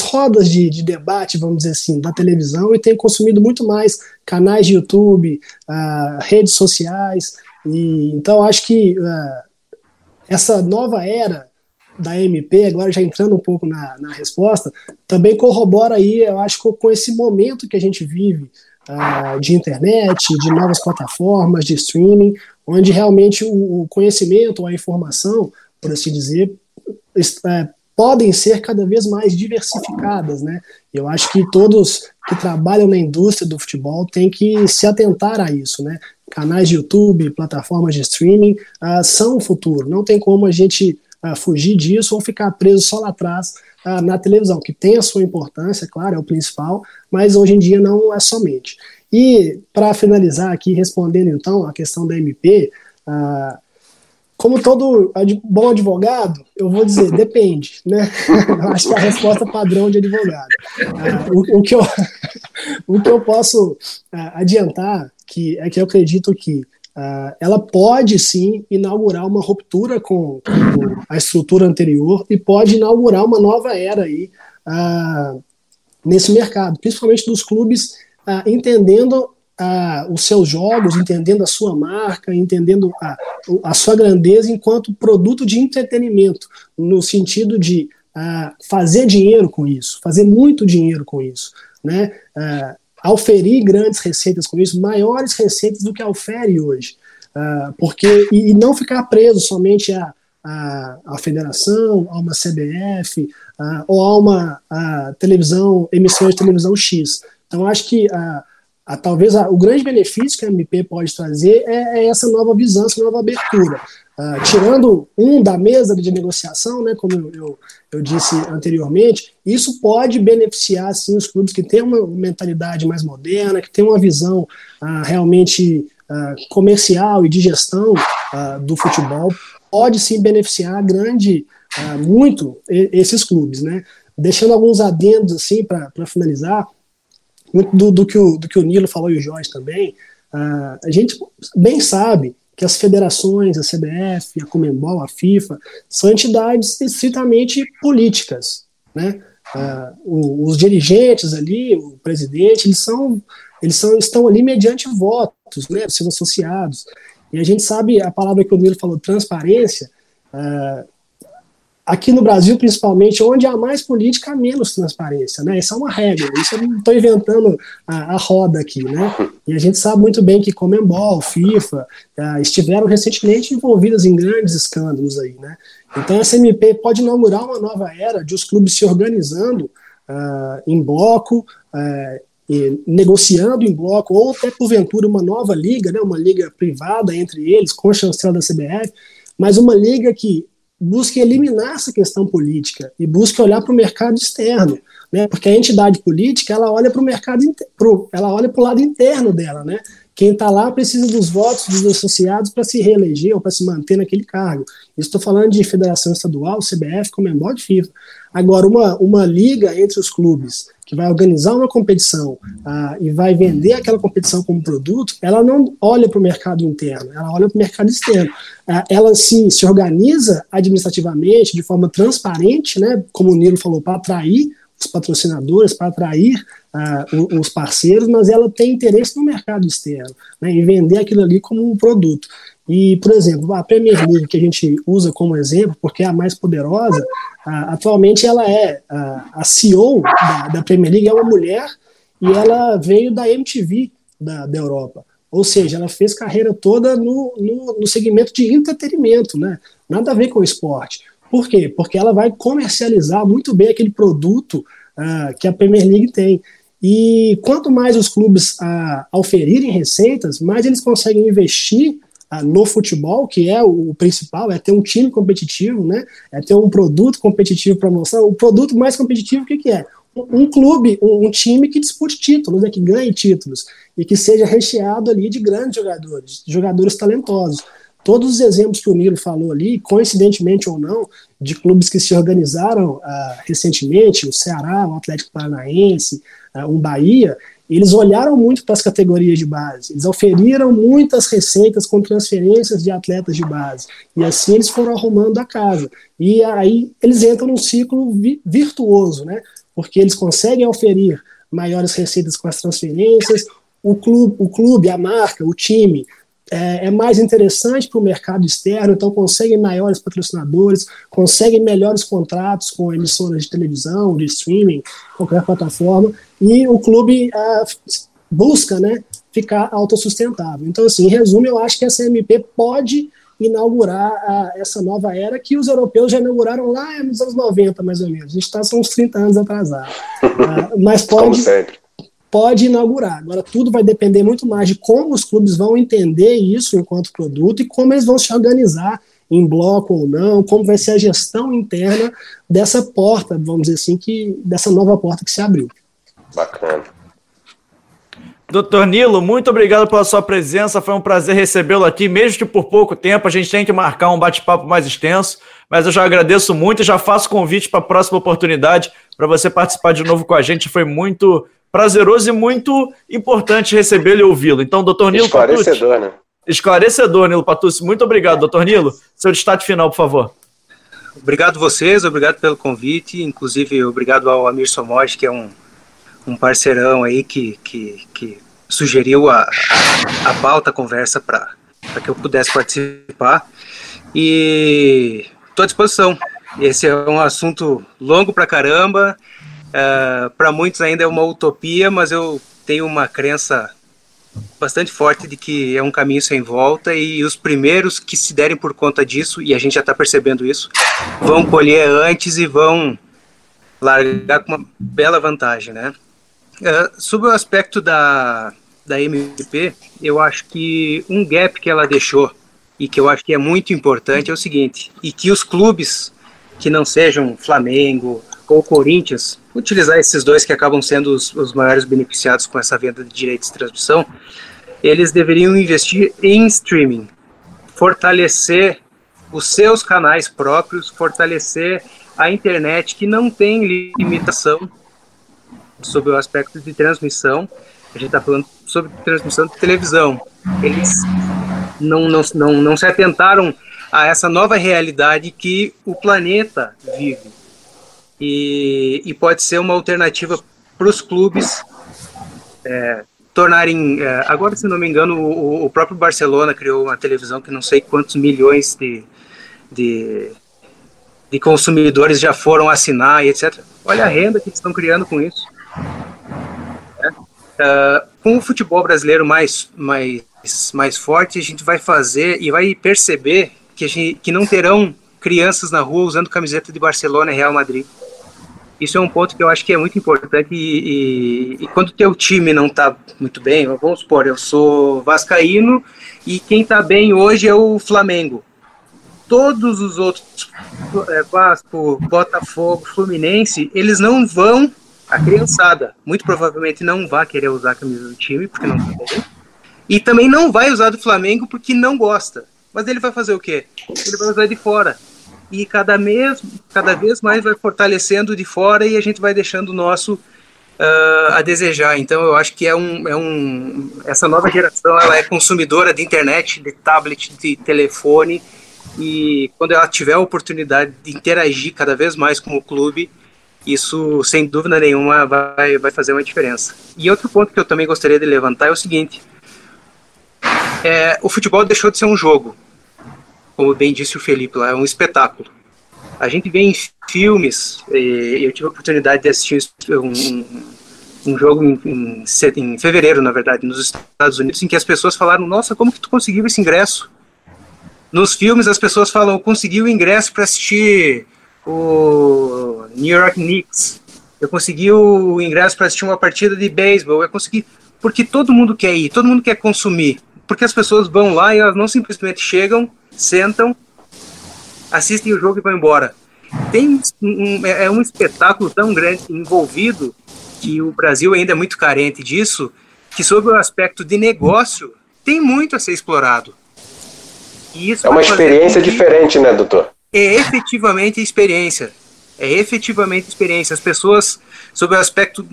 C: rodas de, de, debate, vamos dizer assim, da televisão e tenho consumido muito mais canais de YouTube, uh, redes sociais. E, então, acho que uh, essa nova era da MP, agora já entrando um pouco na, na resposta, também corrobora aí, eu acho, com, com esse momento que a gente vive uh, de internet, de novas plataformas, de streaming, onde realmente o, o conhecimento, a informação, por assim dizer, é, podem ser cada vez mais diversificadas, né? Eu acho que todos que trabalham na indústria do futebol têm que se atentar a isso, né? Canais de YouTube, plataformas de streaming uh, são o futuro. Não tem como a gente uh, fugir disso ou ficar preso só lá atrás uh, na televisão, que tem a sua importância, claro, é o principal, mas hoje em dia não é somente. E para finalizar aqui, respondendo então a questão da MP, uh, como todo bom advogado, eu vou dizer, depende, né? Acho que é a resposta padrão de advogado. Uh, o, o, que eu, o que eu posso uh, adiantar que, é que eu acredito que uh, ela pode sim inaugurar uma ruptura com, com, a estrutura anterior e pode inaugurar uma nova era aí nesse mercado, principalmente dos clubes entendendo a, os seus jogos, entendendo a sua marca, entendendo a, a sua grandeza enquanto produto de entretenimento, no sentido de a, fazer dinheiro com isso, fazer muito dinheiro com isso, né? A, grandes receitas com isso, maiores receitas do que aufere hoje, porque e, e, não ficar preso somente a a, a federação, a uma CBF, ou a uma a televisão, emissora de televisão X. Então, acho que a, a, talvez a, o grande benefício que a MP pode trazer é, é essa nova visão, essa nova abertura. Uh, tirando um da mesa de negociação, né, como eu, eu, eu, disse anteriormente, isso pode beneficiar sim, os clubes que têm uma mentalidade mais moderna, que têm uma visão uh, realmente uh, comercial e de gestão do futebol, pode sim beneficiar grande, muito esses clubes. Né? Deixando alguns adendos assim para finalizar, muito do, do, que o, do que o Nilo falou e o Jorge também, a gente bem sabe que as federações, a CBF, a Comembol, a FIFA, são entidades estritamente políticas, né? Uh, os dirigentes ali, o presidente, eles são, eles são, estão ali mediante votos, né, seus associados. E a gente sabe a palavra que o Nilo falou, transparência, uh, aqui no Brasil, principalmente, onde há mais política, há menos transparência, né? Isso é uma regra, isso eu não estou inventando a, a, roda aqui, né? E a gente sabe muito bem que Comembol, FIFA, uh, estiveram recentemente envolvidas em grandes escândalos aí, né? Então, a CMP pode inaugurar uma nova era de os clubes se organizando uh, em bloco, uh, negociando em bloco, ou até porventura uma nova liga, né, uma liga privada entre eles, com chancela da CBF, mas uma liga que busque eliminar essa questão política e busque olhar para o mercado externo, né? Porque a entidade política ela olha para o mercado, pro, ela olha para o lado interno dela, né? Quem está lá precisa dos votos dos associados para se reeleger ou para se manter naquele cargo. Estou falando de federação estadual, CBF, Comembol de FIFA. Agora, uma, uma liga entre os clubes que vai organizar uma competição ah, e vai vender aquela competição como produto, ela não olha para o mercado interno, ela olha para o mercado externo. Ah, ela se, se organiza administrativamente de forma transparente, né, como o Nilo falou, para atrair os patrocinadores, para atrair uh, os parceiros, mas ela tem interesse no mercado externo, né, em vender aquilo ali como um produto. E, por exemplo, a Premier League, que a gente usa como exemplo, porque é a mais poderosa, atualmente ela é uh, a CEO da, da, Premier League, é uma mulher, e ela veio da MTV da, da Europa. Ou seja, ela fez carreira toda no, no, no segmento de entretenimento, né? nada a ver com esporte. Por quê? Porque ela vai comercializar muito bem aquele produto uh, que a Premier League tem. E quanto mais os clubes uh, oferirem receitas, mais eles conseguem investir no futebol, que é o, principal, é ter um time competitivo, né? é ter um produto competitivo para mostrar. O produto mais competitivo, o que, que é? Um, um clube, um, um, time que dispute títulos, né? que ganhe títulos, e que seja recheado ali de grandes jogadores, jogadores talentosos todos os exemplos que o Nilo falou ali, coincidentemente ou não, de clubes que se organizaram uh, recentemente, o Ceará, o Atlético Paranaense, uh, o Bahia, eles olharam muito para as categorias de base, eles oferiram muitas receitas com transferências de atletas de base, e assim eles foram arrumando a casa. E aí eles entram num ciclo vi virtuoso, né? porque eles conseguem oferir maiores receitas com as transferências, o clube, o clube, a marca, o time é, é mais interessante para o mercado externo, então conseguem maiores patrocinadores, conseguem melhores contratos com emissoras de televisão, de streaming, qualquer plataforma, e o clube é, busca né, ficar autossustentável. Então, assim, em resumo, eu acho que a CMP pode inaugurar a, essa nova era que os europeus já inauguraram lá nos anos 90, mais ou menos. A gente está uns 30 anos atrasado. uh, mas pode. Pode inaugurar. Agora, tudo vai depender muito mais de como os clubes vão entender isso enquanto produto e como eles vão se organizar em bloco ou não, como vai ser a gestão interna dessa porta, vamos dizer assim, que dessa nova porta que se abriu.
D: Bacana.
A: Doutor Nilo, muito obrigado pela sua presença. Foi um prazer recebê-lo aqui, mesmo que por pouco tempo. A gente tem que marcar um bate-papo mais extenso, mas eu já agradeço muito e já faço convite para a próxima oportunidade para você participar de novo com a gente. Foi muito prazeroso e muito importante recebê-lo e ouvi-lo. Então, doutor Nilo
D: Esclarecedor, Patucci, né?
A: Esclarecedor, Nilo Patucci. Muito obrigado, doutor Nilo. Seu destaque final, por favor.
E: Obrigado vocês, obrigado pelo convite, inclusive obrigado ao Amir Somoj, que é um, um parceirão aí que, que, que sugeriu a, a pauta, a conversa para que eu pudesse participar. E estou à disposição. Esse é um assunto longo para caramba, Uh, é, para muitos ainda é uma utopia, mas eu tenho uma crença bastante forte de que é um caminho sem volta e os primeiros que se derem por conta disso, e a gente já está percebendo isso, vão colher antes e vão largar com uma bela vantagem, né? Uh, sobre o aspecto da, da MP, eu acho que um gap que ela deixou e que eu acho que é muito importante é o seguinte, e que os clubes que não sejam Flamengo ou Corinthians, utilizar esses dois que acabam sendo os, os maiores beneficiados com essa venda de direitos de transmissão, eles deveriam investir em streaming, fortalecer os seus canais próprios, fortalecer a internet que não tem limitação sobre o aspecto de transmissão. A gente está falando sobre transmissão de televisão. Eles não, não, não, não se atentaram a essa nova realidade que o planeta vive. E, e pode ser uma alternativa para os clubes é, tornarem. É, agora, se não me engano, o, o, próprio Barcelona criou uma televisão que não sei quantos milhões de, de, de consumidores já foram assinar e etc. Olha a renda que eles estão criando com isso. Uh, com o futebol brasileiro mais, mais, mais forte, a gente vai fazer e vai perceber que, gente, que não terão crianças na rua usando camiseta de Barcelona e Real Madrid. Isso é um ponto que eu acho que é muito importante e, e, e quando o teu time não está muito bem, vamos supor, eu sou vascaíno e quem está bem hoje é o Flamengo todos os outros, é, Vasco, Botafogo, Fluminense, eles não vão, a criançada, muito provavelmente não vai querer usar a camisa do time, porque não tem, e também não vai usar do Flamengo porque não gosta. Mas ele vai fazer o quê? Ele vai usar de fora. E cada, mês, cada vez mais vai fortalecendo de fora e a gente vai deixando o nosso uh, a desejar. Então eu acho que é um, é um. Essa nova geração ela é consumidora de internet, de tablet, de telefone e quando ela tiver a oportunidade de interagir cada vez mais com o clube, isso sem dúvida nenhuma vai, vai fazer uma diferença. E outro ponto que eu também gostaria de levantar é o seguinte: é, o futebol deixou de ser um jogo, como bem disse o Felipe lá, é um espetáculo. A gente vê em filmes, eu tive a oportunidade de assistir um, um jogo em, em, em fevereiro, na verdade, nos Estados Unidos, em que as pessoas falaram: Nossa, como que tu conseguiu esse ingresso? Nos filmes as pessoas falam, consegui o ingresso para assistir o New York Knicks. Eu consegui o ingresso para assistir uma partida de beisebol. Eu consegui porque todo mundo quer ir, todo mundo quer consumir. Porque as pessoas vão lá e elas não simplesmente chegam, sentam, assistem o jogo e vão embora. Tem um, é, é um espetáculo tão grande envolvido que o Brasil ainda é muito carente disso, que sobre o aspecto de negócio tem muito a ser explorado
D: é uma experiência diferente, né, doutor?
E: É efetivamente experiência. É efetivamente experiência. As pessoas, sobre o aspecto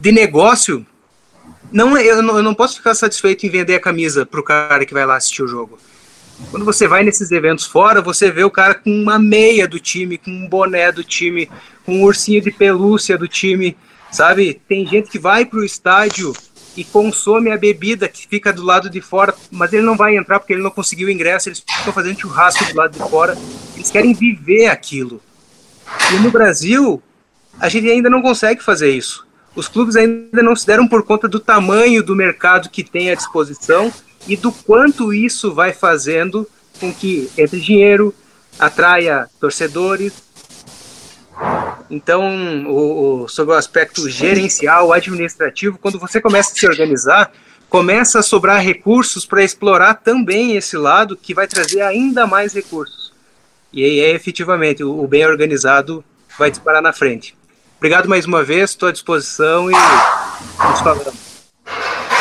E: de negócio, não, eu, não, eu não posso ficar satisfeito em vender a camisa para o cara que vai lá assistir o jogo. Quando você vai nesses eventos fora, você vê o cara com uma meia do time, com um boné do time, com um ursinho de pelúcia do time, sabe? Tem gente que vai para o estádio e consome a bebida que fica do lado de fora, mas ele não vai entrar porque ele não conseguiu o ingresso, eles ficam fazendo churrasco do lado de fora, eles querem viver aquilo. E no Brasil, a gente ainda não consegue fazer isso. Os clubes ainda não se deram por conta do tamanho do mercado que tem à disposição e do quanto isso vai fazendo com que entre dinheiro, atraia torcedores, então, o, o, sobre o aspecto gerencial, administrativo, quando você começa a se organizar, começa a sobrar recursos para explorar também esse lado que vai trazer ainda mais recursos. E aí, é, efetivamente, o, o bem organizado vai disparar na frente. Obrigado mais uma vez, estou à disposição e nos falamos.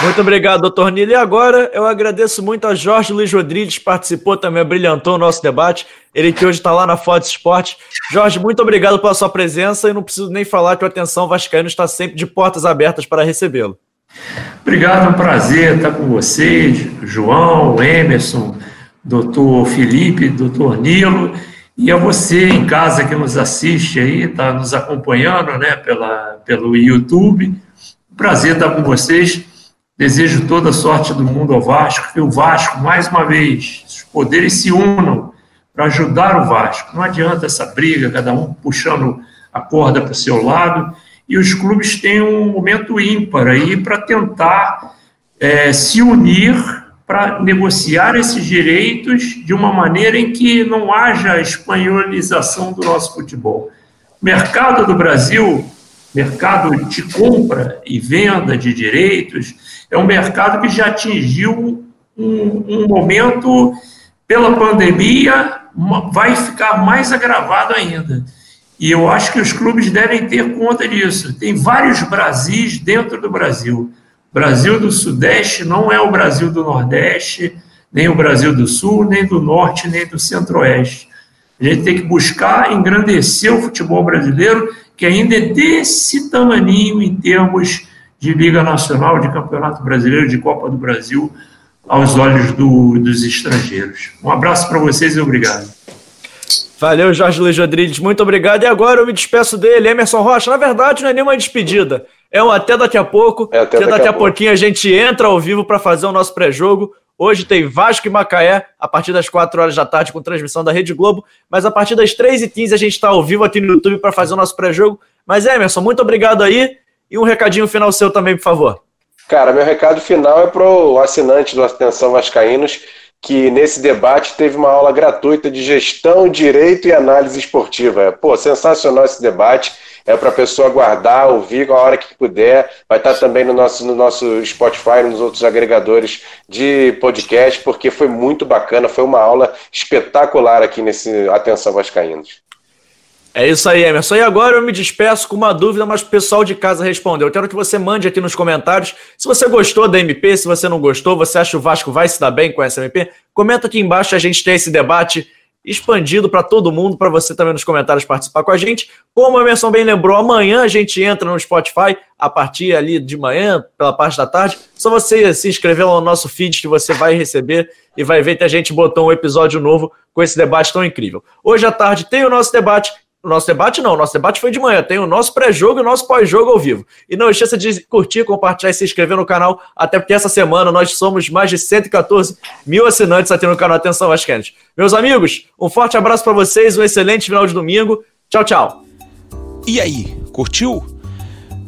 A: Muito obrigado, doutor Nilo. E agora eu agradeço muito a Jorge Luiz Rodrigues, participou também, brilhantou o nosso debate. Ele que hoje está lá na Fox Esporte. Jorge, muito obrigado pela sua presença e não preciso nem falar que o Atenção Vascaíno está sempre de portas abertas para recebê-lo.
B: Obrigado, é um prazer estar com vocês, João, Emerson, doutor Felipe, doutor Nilo, e a você em casa que nos assiste aí, está nos acompanhando né, pela, pelo YouTube. Prazer estar com vocês. Desejo toda a sorte do mundo ao Vasco, que o Vasco, mais uma vez, os poderes se unam para ajudar o Vasco. Não adianta essa briga, cada um puxando a corda para o seu lado, e os clubes têm um momento ímpar aí para tentar é, se unir para negociar esses direitos de uma maneira em que não haja espanholização do nosso futebol. O mercado do Brasil, mercado de compra e venda de direitos, é um mercado que já atingiu um, um momento, pela pandemia, vai ficar mais agravado ainda. E eu acho que os clubes devem ter conta disso. Tem vários Brasis dentro do Brasil. Brasil do Sudeste não é o Brasil do Nordeste, nem o Brasil do Sul, nem do Norte, nem do Centro-Oeste. A gente tem que buscar engrandecer o futebol brasileiro, que ainda é desse tamaninho em termos de Liga Nacional, de Campeonato Brasileiro, de Copa do Brasil, aos olhos do, dos estrangeiros. Um abraço para vocês e obrigado.
A: Valeu, Jorge Luiz Rodrigues, muito obrigado. E agora eu me despeço dele, Emerson Rocha. Na verdade, não é nenhuma despedida. É um até daqui a pouco. É até daqui, daqui a, a pouquinho a gente entra ao vivo para fazer o nosso pré-jogo. Hoje tem Vasco e Macaé, a partir das 4 horas da tarde, com transmissão da Rede Globo. Mas a partir das 3h15 a gente está ao vivo aqui no YouTube para fazer o nosso pré-jogo. Mas, Emerson, muito obrigado aí. E um recadinho final seu também, por favor.
D: Cara, meu recado final é para o assinante do Atenção Vascaínos, que nesse debate teve uma aula gratuita de gestão, direito e análise esportiva. Pô, sensacional esse debate é para a pessoa guardar, ouvir a hora que puder. Vai estar também no nosso, no nosso Spotify, nos outros agregadores de podcast, porque foi muito bacana, foi uma aula espetacular aqui nesse Atenção Vascaínos.
A: É isso aí, Emerson. E agora eu me despeço com uma dúvida, mas o pessoal de casa respondeu. Eu quero que você mande aqui nos comentários se você gostou da MP, se você não gostou, você acha que o Vasco vai se dar bem com essa MP? Comenta aqui embaixo, a gente tem esse debate expandido para todo mundo, para você também nos comentários participar com a gente. Como a Emerson bem lembrou, amanhã a gente entra no Spotify a partir ali de manhã, pela parte da tarde. Só você se inscrever no nosso feed que você vai receber e vai ver que a gente botou um episódio novo com esse debate tão incrível. Hoje à tarde tem o nosso debate nosso debate não, nosso debate foi de manhã. Tem o nosso pré-jogo e o nosso pós-jogo ao vivo. E não esqueça de curtir, compartilhar e se inscrever no canal, até porque essa semana nós somos mais de 114 mil assinantes aqui no canal Atenção Vasquentes. Meus amigos, um forte abraço para vocês, um excelente final de domingo. Tchau, tchau.
F: E aí, curtiu?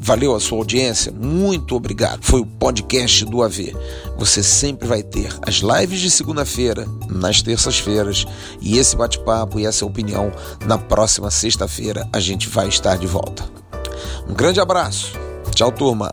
F: Valeu a sua audiência, muito obrigado. Foi o podcast do AV. Você sempre vai ter as lives de segunda-feira, nas terças-feiras, e esse bate-papo e essa opinião na próxima sexta-feira a gente vai estar de volta. Um grande abraço. Tchau, turma.